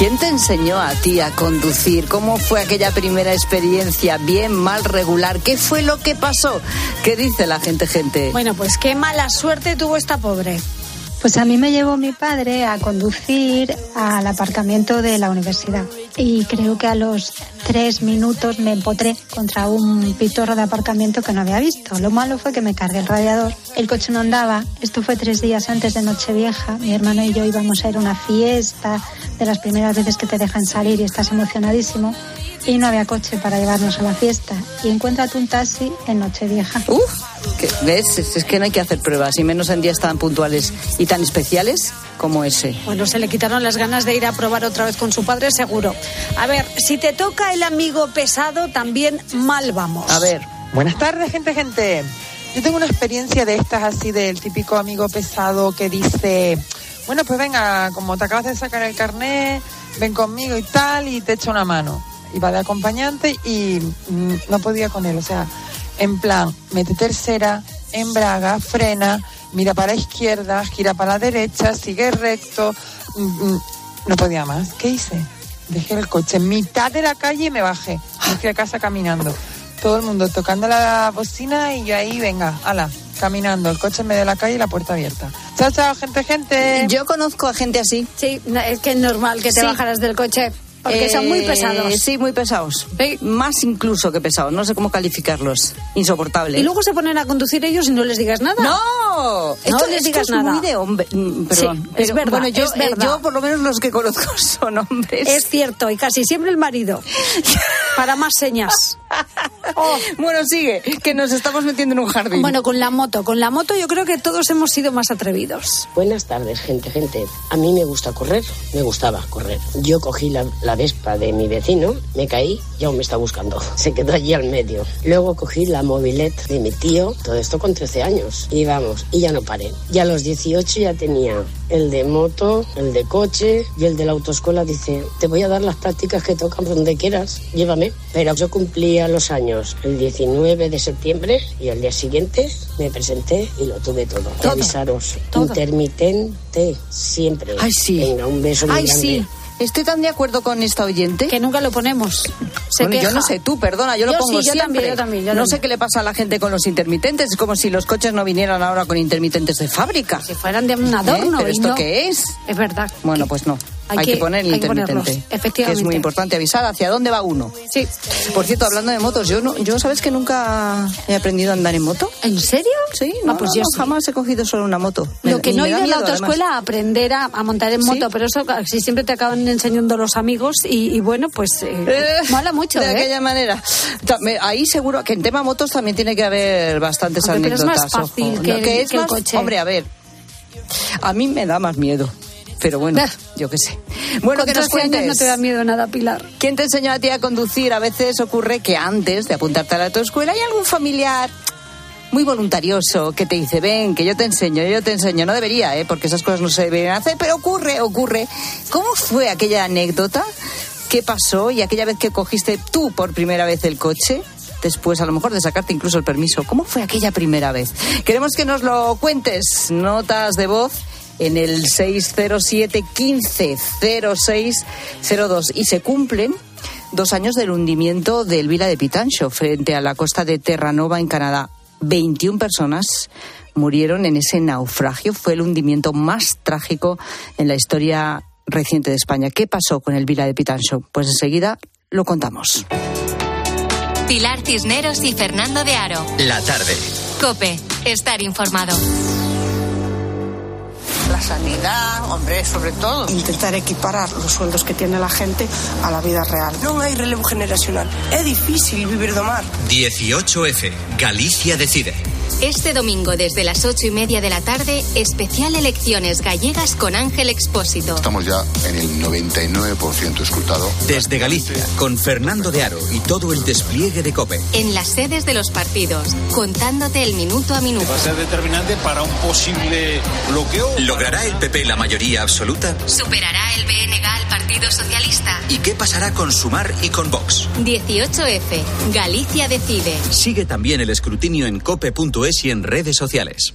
¿quién te enseñó a ti a conducir? ¿Cómo fue aquella primera experiencia? ¿Bien, mal, regular? ¿Qué fue lo que pasó? ¿Qué dice la gente, gente? Bueno, pues qué mala suerte tuvo esta pobre. Pues a mí me llevó mi padre a conducir al aparcamiento de la universidad y creo que a los tres minutos me empotré contra un pitorro de aparcamiento que no había visto. Lo malo fue que me cargué el radiador, el coche no andaba, esto fue tres días antes de Nochevieja, mi hermano y yo íbamos a ir a una fiesta de las primeras veces que te dejan salir y estás emocionadísimo. Y no había coche para llevarnos a la fiesta. Y encuéntrate un taxi en Nochevieja. Uf, ¿qué- ¿ves? Es, es que no hay que hacer pruebas, y menos en días tan puntuales y tan especiales como ese. Bueno, se le quitaron las ganas de ir a probar otra vez con su padre, seguro. A ver, si te toca el amigo pesado, también mal vamos. A ver. Buenas tardes, gente, gente. Yo tengo una experiencia de estas así del típico amigo pesado que dice, bueno, pues venga, como te acabas de sacar el carnet, ven conmigo y tal, y te echa una mano. Y va de acompañante y mm, no podía con él. O sea, En plan, mete tercera, embraga, frena, mira para la izquierda, gira para la derecha, sigue recto. Mm, mm, No podía más. ¿Qué hice? Dejé el coche en mitad de la calle y me bajé. Me fui a casa caminando. Todo el mundo tocando la bocina y yo ahí, venga, ala, caminando. El coche en medio de la calle y la puerta abierta. Chao, chao, gente, gente. Yo conozco a gente así. Sí, es que es normal que te Sí. bajaras del coche. Porque son muy Eh, pesados. Sí, muy pesados. Más incluso que pesados. No sé cómo calificarlos. Insoportable. Y luego se ponen a conducir ellos y no les digas nada. ¡No! Esto, no les esto digas es nada. muy de hombre. mm, Perdón. Sí, es verdad, Bueno, yo, es verdad. eh, yo por lo menos los que conozco [LAUGHS] son hombres. Es cierto, y casi siempre el marido. [LAUGHS] Para más señas. [LAUGHS] Bueno, sigue, que nos estamos metiendo en un jardín. Bueno, con la moto. Con la moto yo creo que todos hemos sido más atrevidos. Buenas tardes, gente, gente. A mí me gusta correr, me gustaba correr. Yo cogí la, la Vespa de mi vecino, me caí y aún me está buscando. Se quedó allí al medio. Luego cogí la mobilette de mi tío, todo esto con 13 años. Y vamos, y ya no paré. Y a los 18 ya tenía el de moto, el de coche y el de la autoescuela. Dice, te voy a dar las prácticas que tocan donde quieras, llévame. Pero yo cumplía los años el 19 de septiembre y al día siguiente me presenté y lo tuve todo. Todo. Avisaros, Todo. intermitente siempre. Ay, sí. Venga, un beso muy Ay, grande. sí. Estoy tan de acuerdo con esta oyente. Que nunca lo ponemos. Se Bueno, yo no sé tú, perdona, yo, lo pongo sí, yo siempre. también, yo también, yo no también. sé qué le pasa a la gente con los intermitentes, es como si los coches no vinieran ahora con intermitentes de fábrica. Si fueran de un adorno. ¿Pero y esto no. qué es? Es verdad. Bueno, pues no. Hay Hay, que- que, poner el hay que intermitente. Que efectivamente. es muy importante avisar hacia dónde va uno. Sí. Por cierto, hablando de motos, yo no, yo sabes que nunca he aprendido a andar en moto. ¿En serio? Sí, no, Ah, pues no, yo no, sí. jamás he cogido solo una moto. Me- Lo que y no me he ido a la autoescuela a aprender a, a montar en moto, pero eso si siempre te acaban enseñando los amigos y, y bueno, pues eh, Eh, mola mucho, de ¿eh? aquella manera. Me- Ahí seguro que en tema motos también tiene que haber bastantes Hombre, pero es anécdotas. más fácil ojo. que el- es que el más- coche. Hombre, a ver. A mí me da más miedo. Pero bueno, yo qué sé. Bueno, que nos 13 años cuentes. no te da miedo nada, Pilar. ¿Quién te enseñó a ti a conducir? A veces ocurre que antes de apuntarte a la autoescuela hay algún familiar muy voluntarioso que te dice, ven, que yo te enseño, yo te enseño. No debería, ¿eh? porque esas cosas no se deberían hacer, pero ocurre, ocurre. ¿Cómo fue aquella anécdota? ¿Qué pasó? Y aquella vez que cogiste tú por primera vez el coche, después a lo mejor de sacarte incluso el permiso, ¿cómo fue aquella primera vez? Queremos que nos lo cuentes, notas de voz en el 607 15 0602 y se cumplen dos años del hundimiento del Vila de Pitancho frente a la costa de Terranova en Canadá. 21 personas murieron en ese naufragio. Fue el hundimiento más trágico en la historia reciente de España. ¿Qué pasó con el Vila de Pitancho? Pues enseguida lo contamos. Pilar Cisneros y Fernando de Aro. La tarde. Cope, estar informado. La sanidad, hombre, sobre todo. Intentar equiparar los sueldos que tiene la gente a la vida real. Non hai relevo generacional. É difícil vivir do mar. 18F. Galicia decide. Este domingo desde las ocho y media de la tarde, especial elecciones gallegas con Ángel Expósito. Estamos ya en el 99% escrutado. Desde Galicia, con Fernando de Aro y todo el despliegue de COPE. En las sedes de los partidos, contándote el minuto a minuto. Va a ser determinante para un posible bloqueo. ¿Logrará el PP la mayoría absoluta? ¿Superará el BNG al Partido Socialista? ¿Y qué pasará con Sumar y con Vox? 18F, Galicia decide. Sigue también el escrutinio en cope.es y en redes sociales.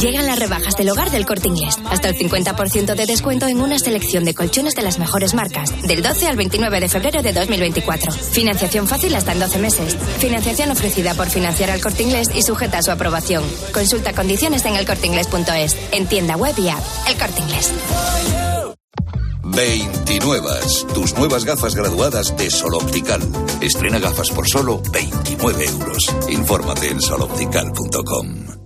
Llegan las rebajas del hogar del corte inglés. Hasta el 50% de descuento en una selección de colchones de las mejores marcas. Del 12 al 29 de febrero de 2024. Financiación fácil hasta en 12 meses. Financiación ofrecida por financiar al corte inglés y sujeta a su aprobación. Consulta condiciones en elcorteinglés.es. En tienda web y app. El corte inglés. 29. Tus nuevas gafas graduadas de Sol Optical. Estrena gafas por solo 29 euros. Infórmate en soloptical.com.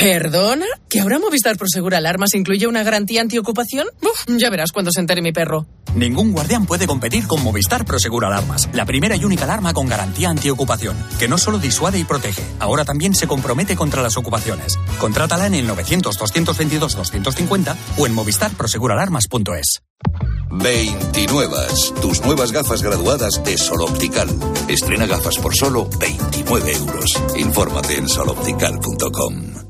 ¿Perdona? ¿Que ahora Movistar Prosegur Alarmas incluye una garantía antiocupación? Uf, ya verás cuando se entere mi perro. Ningún guardián puede competir con Movistar Prosegur Alarmas, la primera y única alarma con garantía antiocupación, que no solo disuade y protege, ahora también se compromete contra las ocupaciones. Contrátala en el 900-222-250 o en movistarproseguralarmas.es. 29. Tus nuevas gafas graduadas de Sol Optical. Estrena gafas por solo 29 euros. Infórmate en soloptical.com.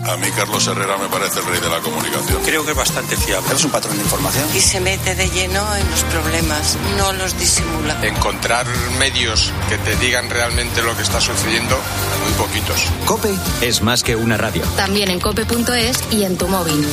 A mí Carlos Herrera me parece el rey de la comunicación. Creo que es bastante fiable. Es un patrón de información. Y se mete de lleno en los problemas, no los disimula. Encontrar medios que te digan realmente lo que está sucediendo, muy poquitos. Cope es más que una radio. También en cope.es y en tu móvil.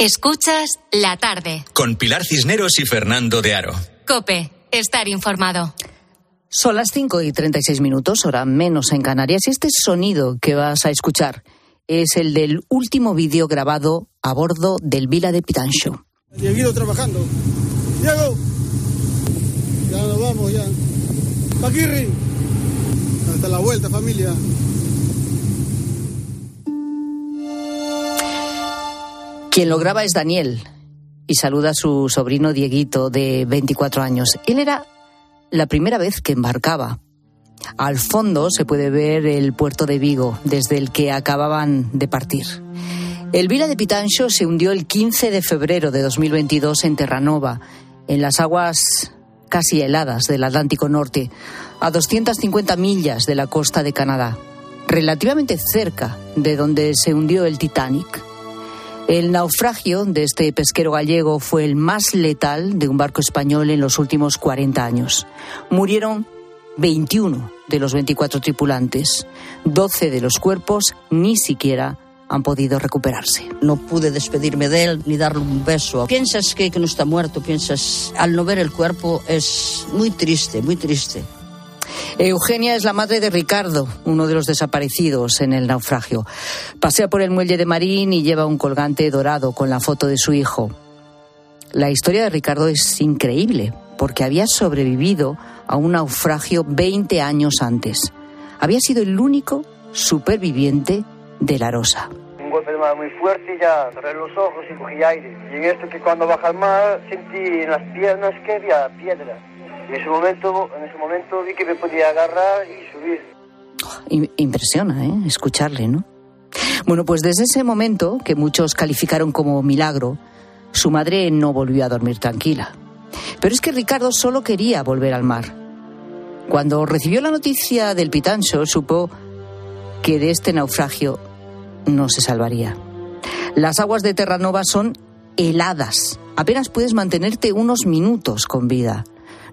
Escuchas la tarde. Con Pilar Cisneros y Fernando de Aro. Cope, estar informado. Son las 5 y 36 minutos, hora menos en Canarias. Y este sonido que vas a escuchar es el del último vídeo grabado a bordo del Vila de Pitancho. Dieguito trabajando. Diego. Ya nos vamos, ya. Paquirri. Hasta la vuelta, familia. Quien lo graba es Daniel y saluda a su sobrino Dieguito de 24 años. Él era la primera vez que embarcaba. Al fondo se puede ver el puerto de Vigo, desde el que acababan de partir. El Vila de Pitancho se hundió el 15 de febrero de 2022 en Terranova, en las aguas casi heladas del Atlántico Norte, a 250 millas de la costa de Canadá, relativamente cerca de donde se hundió el Titanic. El naufragio de este pesquero gallego fue el más letal de un barco español en los últimos 40 años. Murieron 21 de los 24 tripulantes. 12 de los cuerpos ni siquiera han podido recuperarse. No pude despedirme de él ni darle un beso. Piensas que, que no está muerto, piensas, al no ver el cuerpo es muy triste, muy triste. Eugenia es la madre de Ricardo, uno de los desaparecidos en el naufragio. Pasea por el muelle de Marín y lleva un colgante dorado con la foto de su hijo. La historia de Ricardo es increíble porque había sobrevivido a un naufragio 20 años antes. Había sido el único superviviente de la Rosa. Un golpe de mar muy fuerte y ya cerré los ojos y cogí aire. Y en esto que cuando baja al mar sentí en las piernas que había piedra. En ese momento, en ese momento vi que me podía agarrar y subir. I- Impresiona, ¿eh? Escucharle, ¿no? Bueno, pues desde ese momento, que muchos calificaron como milagro, su madre no volvió a dormir tranquila. Pero es que Ricardo solo quería volver al mar. Cuando recibió la noticia del Pitancho, supo que de este naufragio no se salvaría. Las aguas de Terranova son heladas. Apenas puedes mantenerte unos minutos con vida.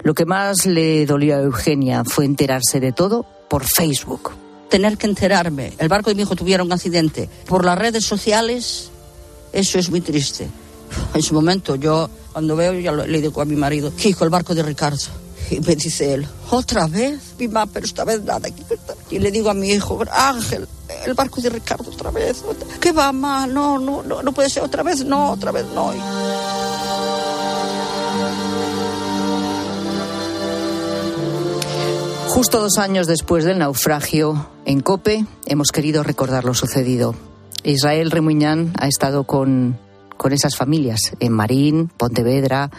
Lo que más le dolió a Eugenia fue enterarse de todo por Facebook. tener que enterarme, el barco de mi hijo tuviera un accidente por las redes sociales, eso es muy triste. En su momento yo, cuando veo, ya le digo a mi marido, hijo, el barco de Ricardo. Y me dice él, otra vez, mi mamá, pero esta vez nada. Y le digo a mi hijo, Ángel, el barco de Ricardo otra vez. ¿Qué va, mamá? No, no, no, no puede ser otra vez, no, otra vez no. Justo dos años después del naufragio, en COPE hemos querido recordar lo sucedido. Israel Remuñán ha estado con, con esas familias en Marín, Pontevedra,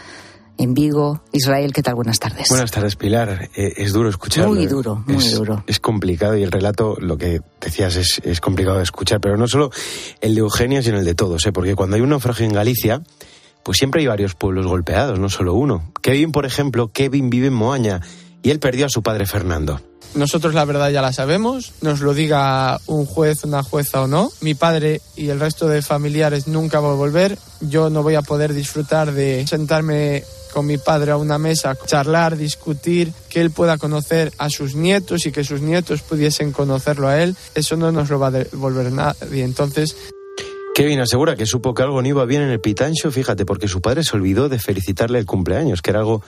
en Vigo. Israel, ¿qué tal? Buenas tardes. Buenas tardes, Pilar. Eh, es duro escucharlo. Muy duro, muy es, duro. Es complicado y el relato, lo que decías, es, es, complicado de escuchar, pero no solo el de Eugenia, sino el de todos, ¿eh? porque cuando hay un naufragio en Galicia, pues siempre hay varios pueblos golpeados, no solo uno. Kevin, por ejemplo, Kevin vive en Moaña y él perdió a su padre Fernando. Nosotros la verdad ya la sabemos, nos lo diga un juez, una jueza o no. Mi padre y el resto de familiares nunca van a volver. Yo no voy a poder disfrutar de sentarme con mi padre a una mesa, charlar, discutir, que él pueda conocer a sus nietos y que sus nietos pudiesen conocerlo a él. Eso no nos lo va a devolver nadie. Entonces, Kevin asegura que supo que algo no iba bien en el pitancho, fíjate, porque su padre se olvidó de felicitarle el cumpleaños, que era algo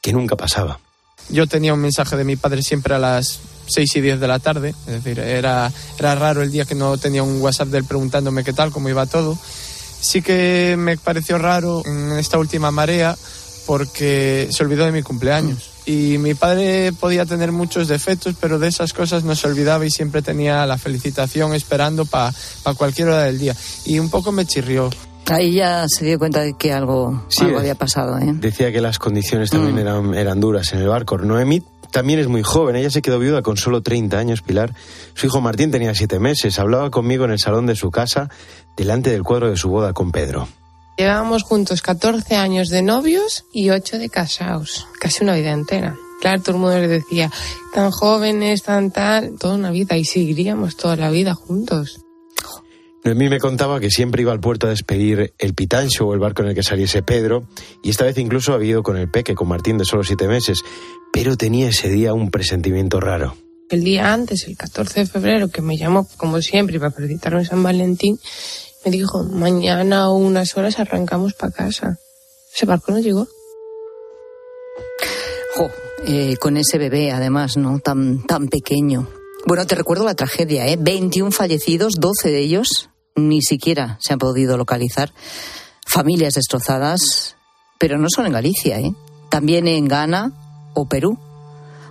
que nunca pasaba. Yo tenía un mensaje de mi padre siempre a las 6 y 10 de la tarde, es decir, era, era raro el día que no tenía un WhatsApp de él preguntándome qué tal, cómo iba todo. Sí que me pareció raro en esta última marea porque se olvidó de mi cumpleaños. Y mi padre podía tener muchos defectos, pero de esas cosas no se olvidaba y siempre tenía la felicitación esperando para pa cualquier hora del día. Y un poco me chirrió. Ahí ya se dio cuenta de que algo, sí, algo había pasado. ¿eh? Decía que las condiciones también mm. eran, eran duras en el barco. Noemí también es muy joven, ella se quedó viuda con solo 30 años, Pilar. Su hijo Martín tenía 7 meses, hablaba conmigo en el salón de su casa, delante del cuadro de su boda con Pedro. Llevábamos juntos 14 años de novios y 8 de casados, casi una vida entera. Claro, todo el mundo le decía, tan jóvenes, tan tal, toda una vida y seguiríamos toda la vida juntos. Noemí me contaba que siempre iba al puerto a despedir el pitancho o el barco en el que saliese Pedro, y esta vez incluso había ido con el peque, con Martín de solo siete meses, pero tenía ese día un presentimiento raro. El día antes, el 14 de febrero, que me llamó como siempre para felicitarme San Valentín, me dijo, mañana o unas horas arrancamos para casa. Ese barco no llegó. Jo, eh, con ese bebé, además, ¿no? Tan, tan pequeño. Bueno, te recuerdo la tragedia, ¿eh? 21 fallecidos, 12 de ellos ni siquiera se han podido localizar. Familias destrozadas, pero no solo en Galicia, ¿eh? también en Ghana o Perú.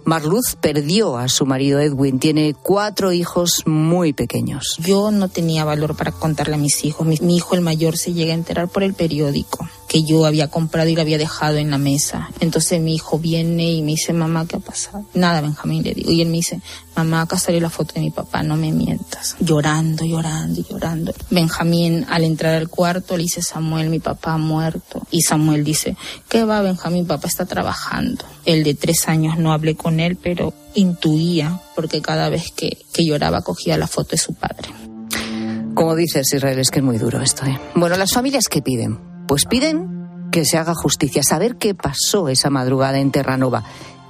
Marluz perdió a su marido Edwin. Tiene cuatro hijos muy pequeños. Yo no tenía valor para contarle a mis hijos. Mi, mi, hijo, el mayor, se llega a enterar por el periódico yo había comprado y lo había dejado en la mesa. Entonces mi hijo viene y me dice, mamá, ¿qué ha pasado? Nada, Benjamín, le digo. Y él me dice, mamá, acá salió la foto de mi papá, no me mientas. Llorando, llorando, llorando. Benjamín, al entrar al cuarto, le dice, Samuel, mi papá ha muerto. Y Samuel dice, ¿qué va, Benjamín? Papá está trabajando. El de tres años no hablé con él, pero intuía, porque cada vez que, que lloraba cogía la foto de su padre. Como dices, Israel, es que es muy duro esto. ¿eh? Bueno, las familias que piden, pues piden que se haga justicia, saber qué pasó esa madrugada en Terranova.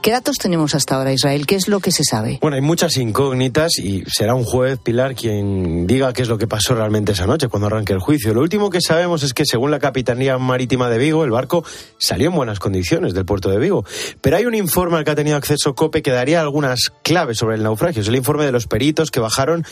¿Qué datos tenemos hasta ahora, Israel? ¿Qué es lo que se sabe? Bueno, hay muchas incógnitas y será un juez, Pilar, quien diga qué es lo que pasó realmente esa noche cuando arranque el juicio. Lo último que sabemos es que, según la Capitanía Marítima de Vigo, el barco salió en buenas condiciones del puerto de Vigo. Pero hay un informe al que ha tenido acceso COPE que daría algunas claves sobre el naufragio. Es el informe de los peritos que bajaron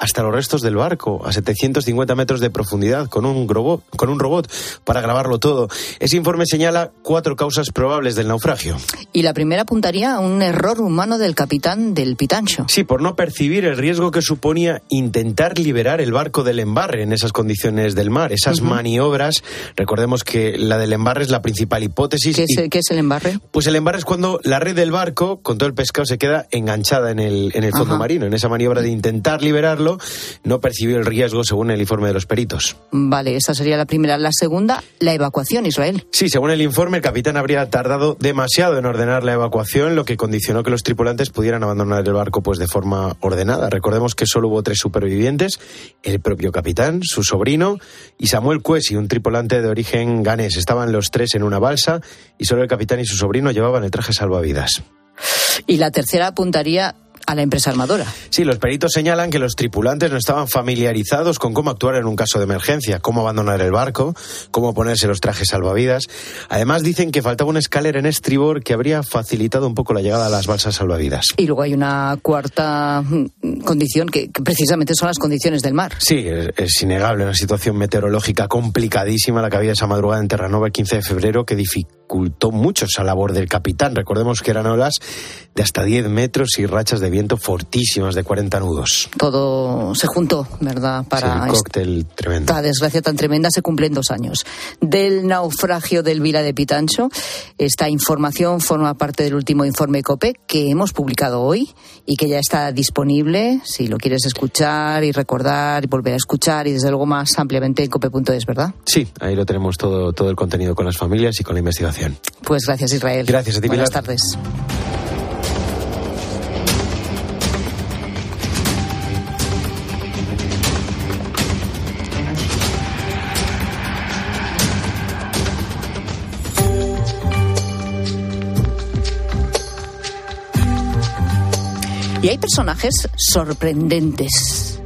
hasta los restos del barco, a 750 metros de profundidad, con un, robot, con un robot para grabarlo todo. Ese informe señala cuatro causas probables del naufragio. Y la primera apuntaría a un error humano del capitán del Pitancho. Sí, por no percibir el riesgo que suponía intentar liberar el barco del embarre en esas condiciones del mar. Esas uh -huh. maniobras, recordemos que la del embarre es la principal hipótesis. ¿Qué es, y, ¿Qué es, el embarre? Pues el embarre es cuando la red del barco, con todo el pescado, se queda enganchada en el, en el fondo Ajá. marino, en esa maniobra de intentar liberarlo no percibió el riesgo según el informe de los peritos. Vale, esa sería la primera. La segunda, la evacuación, Israel. Sí, según el informe, el capitán habría tardado demasiado en ordenar la evacuación, lo que condicionó que los tripulantes pudieran abandonar el barco pues de forma ordenada. Recordemos que solo hubo tres supervivientes, el propio capitán, su sobrino y Samuel Cuesi, un tripulante de origen ganés. Estaban los tres en una balsa y solo el capitán y su sobrino llevaban el traje salvavidas. Y la tercera apuntaría a la empresa armadora. Sí, los peritos señalan que los tripulantes no estaban familiarizados con cómo actuar en un caso de emergencia, cómo abandonar el barco, cómo ponerse los trajes salvavidas. Además, dicen que faltaba una escalera en estribor que habría facilitado un poco la llegada a las balsas salvavidas. Y luego hay una cuarta mm, condición que, que precisamente son las condiciones del mar. Sí, es, es innegable una situación meteorológica complicadísima la que había esa madrugada en Terranova el 15 de febrero que dificultó mucho esa labor del capitán. Recordemos que eran olas de hasta 10 metros y rachas de viento fortísimas de 40 nudos. Todo se juntó, ¿verdad? Para Sí, cóctel tremendo. esta desgracia tan tremenda se cumplen dos años del naufragio del Vila de Pitancho. Esta información forma parte del último informe COPE que hemos publicado hoy y que ya está disponible si lo quieres escuchar y recordar y volver a escuchar y desde luego más ampliamente en cope.es, ¿verdad? Sí, ahí lo tenemos todo, todo el contenido con las familias y con la investigación. Pues gracias Israel. Gracias a ti, Buenas Pilar. tardes. Y hay personajes sorprendentes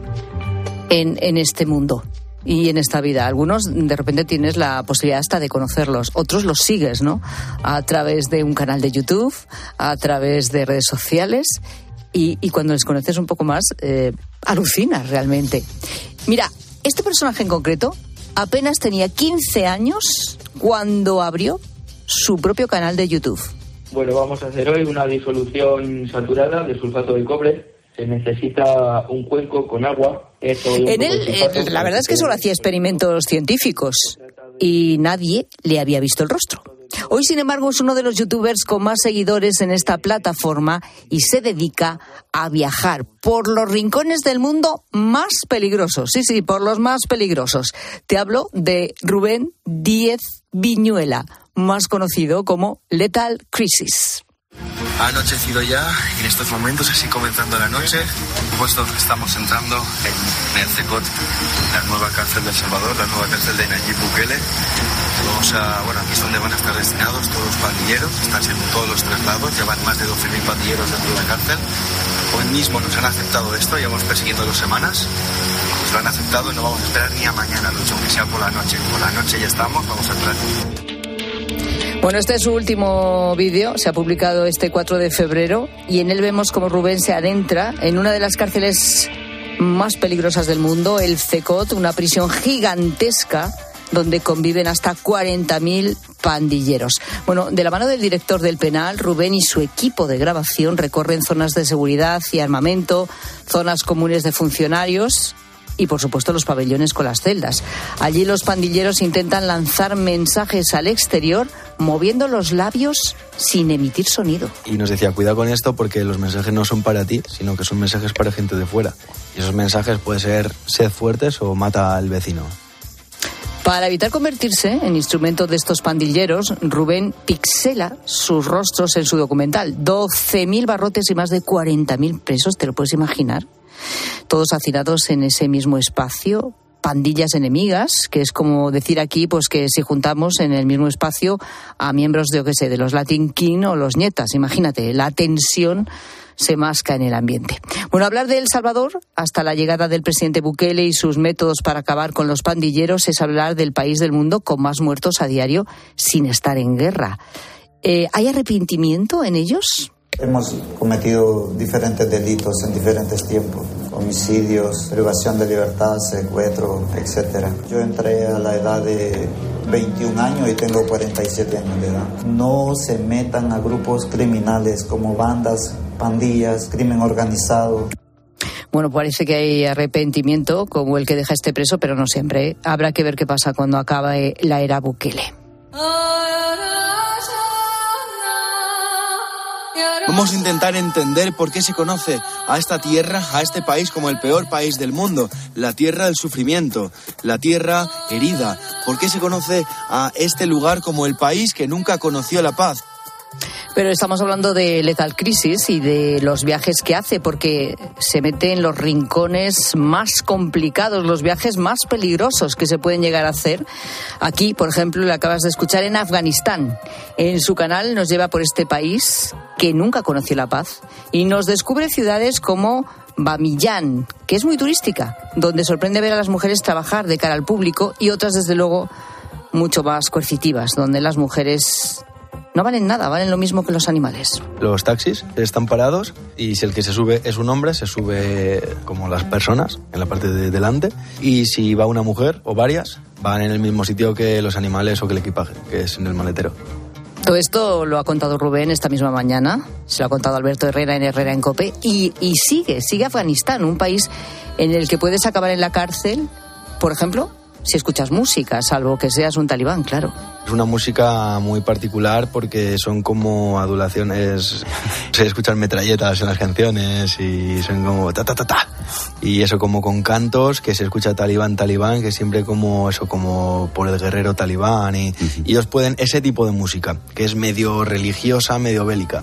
en, en este mundo y en esta vida. Algunos de repente tienes la posibilidad hasta de conocerlos, otros los sigues, ¿no? A través de un canal de YouTube, a través de redes sociales y, cuando les conoces un poco más, eh, alucinas realmente. Mira, este personaje en concreto apenas tenía 15 años cuando abrió su propio canal de YouTube. Bueno, vamos a hacer hoy una disolución saturada de sulfato de cobre. Se necesita un cuenco con agua. En él, eh, la verdad es que solo hacía experimentos científicos y nadie le había visto el rostro. Hoy, sin embargo, es uno de los youtubers con más seguidores en esta plataforma y se dedica a viajar por los rincones del mundo más peligrosos. Sí, sí, por los más peligrosos. Te hablo de Rubén Díez Viñuela, más conocido como Lethal Crisis. Ha anochecido ya y en estos momentos, así comenzando la noche, puesto que estamos entrando en, en el CECOT, la nueva cárcel de El Salvador, la nueva cárcel de Nayib Bukele. Vamos a, bueno, aquí es donde van a estar destinados todos los pandilleros, están siendo todos los tres lados, ya van más de 12.000 pandilleros dentro de la cárcel. Hoy mismo nos han aceptado esto, llevamos persiguiendo dos semanas, pues lo han aceptado y no vamos a esperar ni a mañana, Lucho, aunque sea por la noche. Por la noche ya estamos, vamos a entrar. Bueno, este es su último vídeo, se ha publicado este 4 de febrero y en él vemos como Rubén se adentra en una de las cárceles más peligrosas del mundo, el CECOT, una prisión gigantesca donde conviven hasta 40.000 pandilleros. Bueno, de la mano del director del penal, Rubén y su equipo de grabación recorren zonas de seguridad y armamento, zonas comunes de funcionarios y por supuesto los pabellones con las celdas. Allí los pandilleros intentan lanzar mensajes al exterior moviendo los labios sin emitir sonido. y nos decía, cuidado con esto porque los mensajes no son para ti, sino que son mensajes para gente de fuera. Y esos mensajes pueden ser sed fuertes o mata al vecino. Para evitar convertirse en instrumento de estos pandilleros, Rubén pixela sus rostros en su documental. 12.000 barrotes y más de 40.000 presos, ¿te lo puedes imaginar? Todos hacinados en ese mismo espacio, pandillas enemigas, que es como decir aquí, pues que si juntamos en el mismo espacio a miembros de, yo qué sé, de los Latin King o los Nietas, imagínate, la tensión se masca en el ambiente. Bueno, hablar de El Salvador hasta la llegada del presidente Bukele y sus métodos para acabar con los pandilleros es hablar del país del mundo con más muertos a diario sin estar en guerra. Eh, ¿Hay arrepentimiento en ellos? Hemos cometido diferentes delitos en diferentes tiempos, homicidios, privación de libertad, secuestro, etc. Yo entré a la edad de 21 años y tengo 47 años de edad. No se metan a grupos criminales como bandas, pandillas, crimen organizado. Bueno, parece que hay arrepentimiento como el que deja este preso, pero no siempre. ¿eh? Habrá que ver qué pasa cuando acabe la era Bukele. Vamos a intentar entender por qué se conoce a esta tierra, a este país como el peor país del mundo, la tierra del sufrimiento, la tierra herida. ¿Por qué se conoce a este lugar como el país que nunca conoció la paz? Pero estamos hablando de Lethal Crisis y de los viajes que hace, porque se mete en los rincones más complicados, los viajes más peligrosos que se pueden llegar a hacer. Aquí, por ejemplo, le acabas de escuchar en Afganistán. En su canal nos lleva por este país que nunca conoció la paz y nos descubre ciudades como Bamiyan, que es muy turística, donde sorprende ver a las mujeres trabajar de cara al público y otras, desde luego, mucho más coercitivas, donde las mujeres no valen nada, valen lo mismo que los animales. Los taxis están parados y si el que se sube es un hombre, se sube como las personas en la parte de delante. Y si va una mujer o varias, van en el mismo sitio que los animales o que el equipaje, que es en el maletero. Todo esto lo ha contado Rubén esta misma mañana, se lo ha contado Alberto Herrera en Herrera en Cope, y, y sigue, sigue Afganistán, un país en el que puedes acabar en la cárcel, por ejemplo, si escuchas música, salvo que seas un talibán, claro. Es una música muy particular porque son como adulaciones. [LAUGHS] Se escuchan metralletas en las canciones y son como ta ta ta ta. Y eso como con cantos que se escucha talibán, talibán, que siempre como eso, como por el guerrero talibán. Y, y ellos pueden ese tipo de música, que es medio religiosa, medio bélica.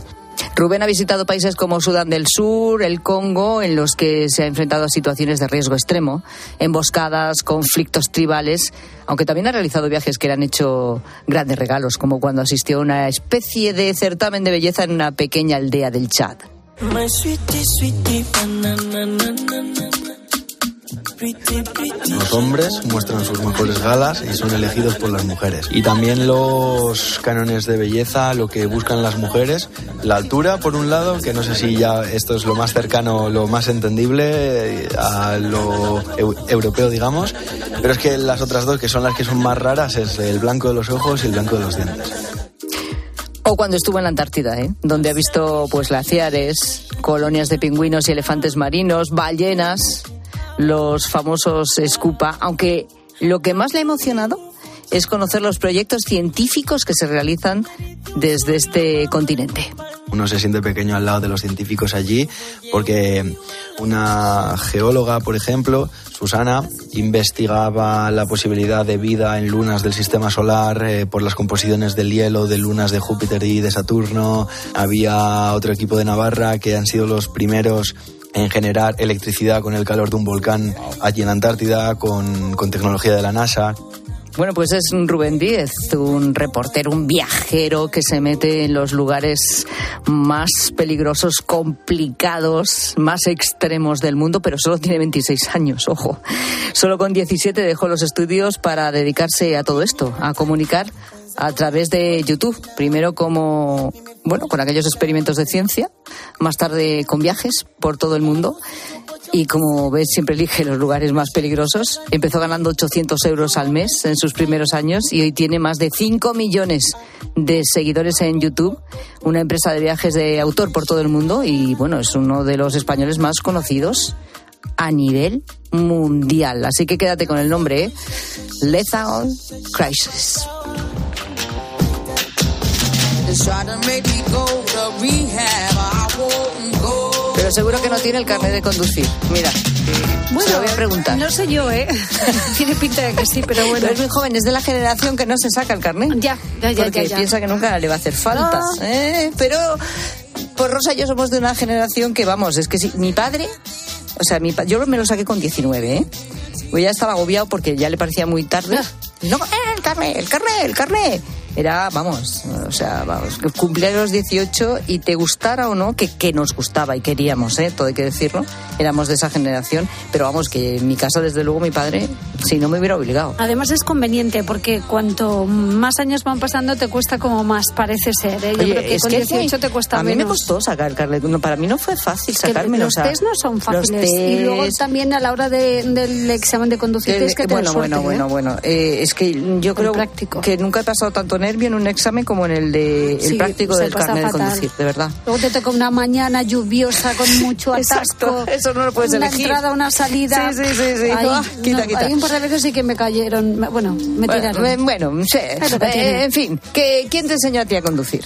Rubén ha visitado países como Sudán del Sur, el Congo, en los que se ha enfrentado a situaciones de riesgo extremo, emboscadas, conflictos tribales, aunque también ha realizado viajes que le han hecho grandes regalos, como cuando asistió a una especie de certamen de belleza en una pequeña aldea del Chad. Los hombres muestran sus mejores galas y son elegidos por las mujeres. Y también los cánones de belleza, lo que buscan las mujeres, la altura por un lado, que no sé si ya esto es lo más cercano, lo más entendible a lo eu europeo, digamos, pero es que las otras dos, que son las que son más raras, es el blanco de los ojos y el blanco de los dientes. O cuando estuvo en la Antártida, ¿eh? donde ha visto pues glaciares, colonias de pingüinos y elefantes marinos, ballenas, los famosos Scupa, aunque lo que más le ha emocionado es conocer los proyectos científicos que se realizan desde este continente. Uno se siente pequeño al lado de los científicos allí porque una geóloga, por ejemplo, Susana, investigaba la posibilidad de vida en lunas del sistema solar eh, por las composiciones del hielo de lunas de Júpiter y de Saturno. Había otro equipo de Navarra que han sido los primeros en generar electricidad con el calor de un volcán allí en la Antártida, con, con tecnología de la NASA. Bueno, pues es Rubén Díez, un reportero, un viajero que se mete en los lugares más peligrosos, complicados, más extremos del mundo, pero solo tiene 26 años, ojo. Solo con 17 dejó los estudios para dedicarse a todo esto, a comunicar a través de YouTube. Primero como, bueno, con aquellos experimentos de ciencia, más tarde con viajes por todo el mundo. Y como ves, siempre elige los lugares más peligrosos. Empezó ganando 800 euros al mes en sus primeros años y hoy tiene más de 5 millones de seguidores en YouTube. Una empresa de viajes de autor por todo el mundo y, bueno, es uno de los españoles más conocidos a nivel mundial. Así que quédate con el nombre, ¿eh? Lethal Crisis. Pero seguro que no tiene el carnet de conducir. Mira, Bueno, se lo voy a preguntar. No sé yo, ¿eh? [LAUGHS] Tiene pinta de que sí, pero bueno. Pero es muy joven, es de la generación que no se saca el carnet. Ya, ya, ya, Porque ya, ya. piensa que nunca le va a hacer falta. No. ¿eh? Pero, pues Rosa y yo somos de una generación que, vamos, es que si mi padre, o sea, mi yo me lo saqué con 19, ¿eh? Pues ya estaba agobiado porque ya le parecía muy tarde. No, eh, el carnet, el carnet, el carnet. Era, vamos, o sea, vamos, que cumplía los 18 y te gustara o no, que, que nos gustaba y queríamos, ¿eh? Todo hay que decirlo. Éramos de esa generación. Pero vamos, que en mi casa, desde luego, mi padre, si no me hubiera obligado. Además es conveniente porque cuanto más años van pasando te cuesta como más parece ser. ¿eh? Yo Oye, creo que es con que 18 te cuesta a mí me menos. costó sacar el carnet. No, para mí no fue fácil sacármelo. los o sea, test no son fáciles. Y luego test- también a la hora de- del examen de conducir tienes que tener bueno, suerte, bueno, bueno, ¿eh? bueno. Eh, es que yo creo que nunca he pasado tanto nervio en un examen como en el de el Sí, práctico del carnet de fatal. conducir, de verdad. Luego te toca una mañana lluviosa con mucho [LAUGHS] atasco. eso no lo puedes una elegir. entrada, una salida. Sí, sí, sí, sí. Ah, quita, no, quita. Hay un par de veces sí que me cayeron. Bueno, me tiraron. Bueno, bueno, sí. Que Eh, en fin, ¿qué- ¿quién te enseñó a ti a conducir?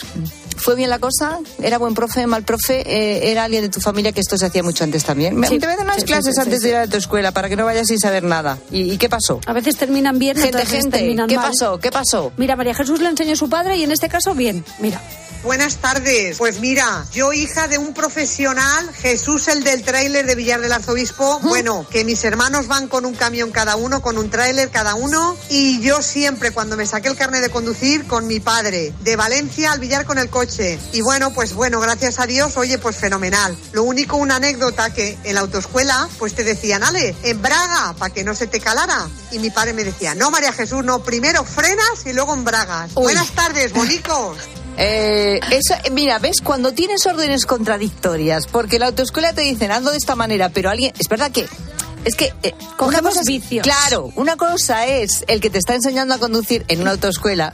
¿Fue bien la cosa? ¿Era buen profe, mal profe? Eh, ¿Era alguien de tu familia que esto se hacía mucho antes también? Me- Sí, te voy a dar unas sí, clases sí, antes sí, de ir a tu escuela para que no vayas sin saber nada. ¿Y, y qué pasó? A veces terminan bien, Gente, otras gente, terminan ¿qué mal. pasó? ¿Qué pasó? Mira, María Jesús le enseñó a su padre y en este caso bien. Mira. Buenas tardes. Pues mira, yo hija de un profesional, Jesús el del tráiler de Villar del Arzobispo, bueno, que mis hermanos van con un camión cada uno, con un tráiler cada uno, y yo siempre cuando me saqué el carnet de conducir con mi padre, de Valencia al Villar con el coche. Y bueno, pues bueno, gracias a Dios, oye, pues fenomenal. Lo único, una anécdota que en la autoescuela, pues te decían, Ale, en Braga, para que no se te calara. Y mi padre me decía, no, María Jesús, no, primero frenas y luego en bragas. Buenas tardes, bonicos. [LAUGHS] Eh, eso, mira, ves, cuando tienes órdenes contradictorias, porque la autoescuela te dicen ando de esta manera, pero alguien, es verdad que es que eh, es- vicios. Claro, una cosa es el que te está enseñando a conducir en una autoescuela.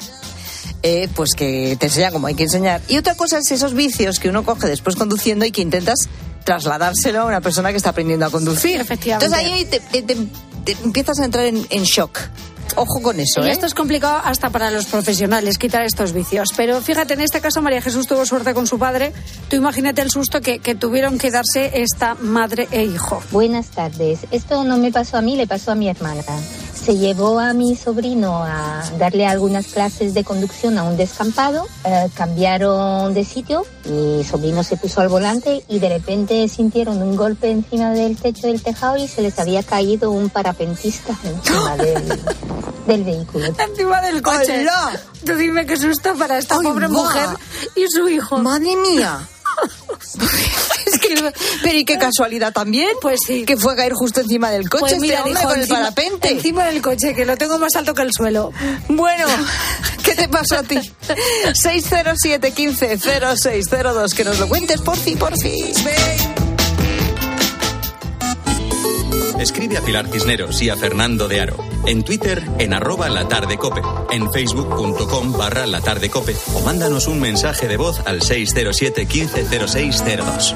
eh, pues que te enseña como hay que enseñar. Y otra cosa es esos vicios que uno coge después conduciendo y que intentas trasladárselo a una persona que está aprendiendo a conducir. efectivamente. Entonces ahí te, te- te- te empiezas a entrar en, en shock. Ojo con eso, Y ¿eh? esto es complicado hasta para los profesionales, quitar estos vicios. Pero fíjate, en este caso María Jesús tuvo suerte con su padre. Tú imagínate el susto que, que tuvieron que darse esta madre e hijo. Buenas tardes. Esto no me pasó a mí, le pasó a mi hermana. Se llevó a mi sobrino a darle algunas clases de conducción a un descampado. eh, cambiaron de sitio. Mi sobrino se puso al volante y de repente sintieron un golpe encima del techo del tejado y se les había caído un parapentista encima del, [LAUGHS] del vehículo. Encima del coche. Tú dime qué susto para esta pobre mujer y su hijo. Madre mía. [LAUGHS] [LAUGHS] Pero y qué casualidad también. Pues sí. Que fue a caer justo encima del coche Pues este mira, hombre dijo, con el encima- parapente. Encima del coche, que lo tengo más alto que el suelo. Bueno, [LAUGHS] ¿qué te pasó a ti? 607 15 0602 que nos lo cuentes por fin, por fin. Escribe a Pilar Cisneros y a Fernando de Aro. En Twitter, en arroba la tarde cope. En facebook.com barra la tarde cope. O mándanos un mensaje de voz al 607 15 0602.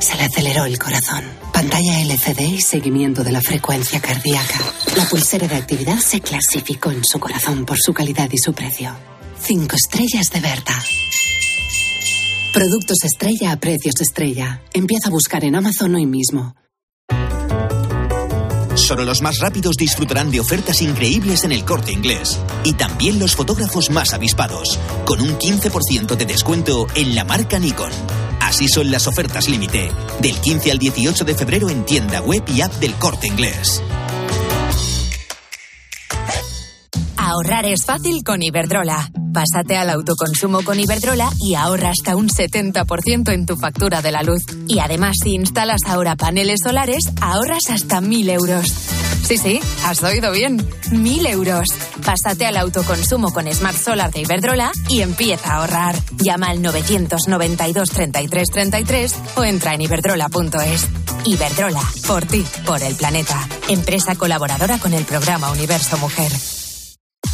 se le aceleró el corazón. Pantalla LCD y seguimiento de la frecuencia cardíaca. La pulsera de actividad se clasificó en su corazón por su calidad y su precio. Cinco estrellas de Berta. Productos estrella a precios estrella. Empieza a buscar en Amazon hoy mismo. Solo los más rápidos disfrutarán de ofertas increíbles en el corte inglés. Y también los fotógrafos más avispados, con un 15% de descuento en la marca Nikon. Así son las ofertas límite, del 15 al 18 de febrero en tienda web y app del corte inglés. Ahorrar es fácil con Iberdrola. Pásate al autoconsumo con Iberdrola y ahorra hasta un 70% en tu factura de la luz. Y además, si instalas ahora paneles solares, ahorras hasta 1.000 euros. Sí, sí, has oído bien. 1.000 euros. Pásate al autoconsumo con Smart Solar de Iberdrola y empieza a ahorrar. Llama al 992 33 33 o entra en iberdrola.es. Iberdrola, por ti, por el planeta. Empresa colaboradora con el programa Universo Mujer.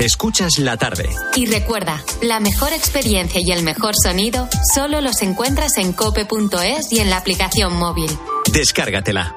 Escuchas la tarde. Y recuerda, la mejor experiencia y el mejor sonido solo los encuentras en cope.es y en la aplicación móvil. Descárgatela.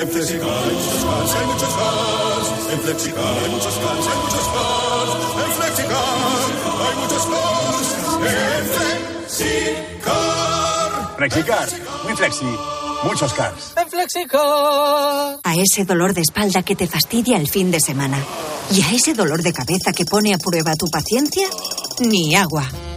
En Flexicar hay muchos cars, hay muchos cars. En Flexicar hay muchos cars, hay muchos cars. En Flexicar hay muchos cars. En Flexicar. Flexicar, muy flexi. muchos cars. En Flexicar. A ese dolor de espalda que te fastidia el fin de semana. Y a ese dolor de cabeza que pone a prueba tu paciencia, ni agua.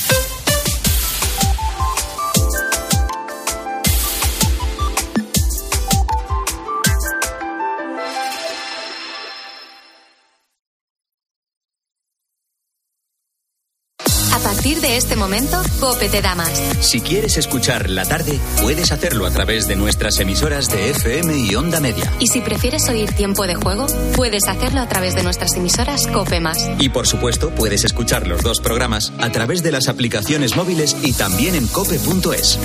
Thank you. Partir de este momento, Cope te da más. Si quieres escuchar la tarde, puedes hacerlo a través de nuestras emisoras de FM y Onda Media. Y si prefieres oír tiempo de juego, puedes hacerlo a través de nuestras emisoras Cope Más. Y por supuesto, puedes escuchar los dos programas a través de las aplicaciones móviles y también en cope.es.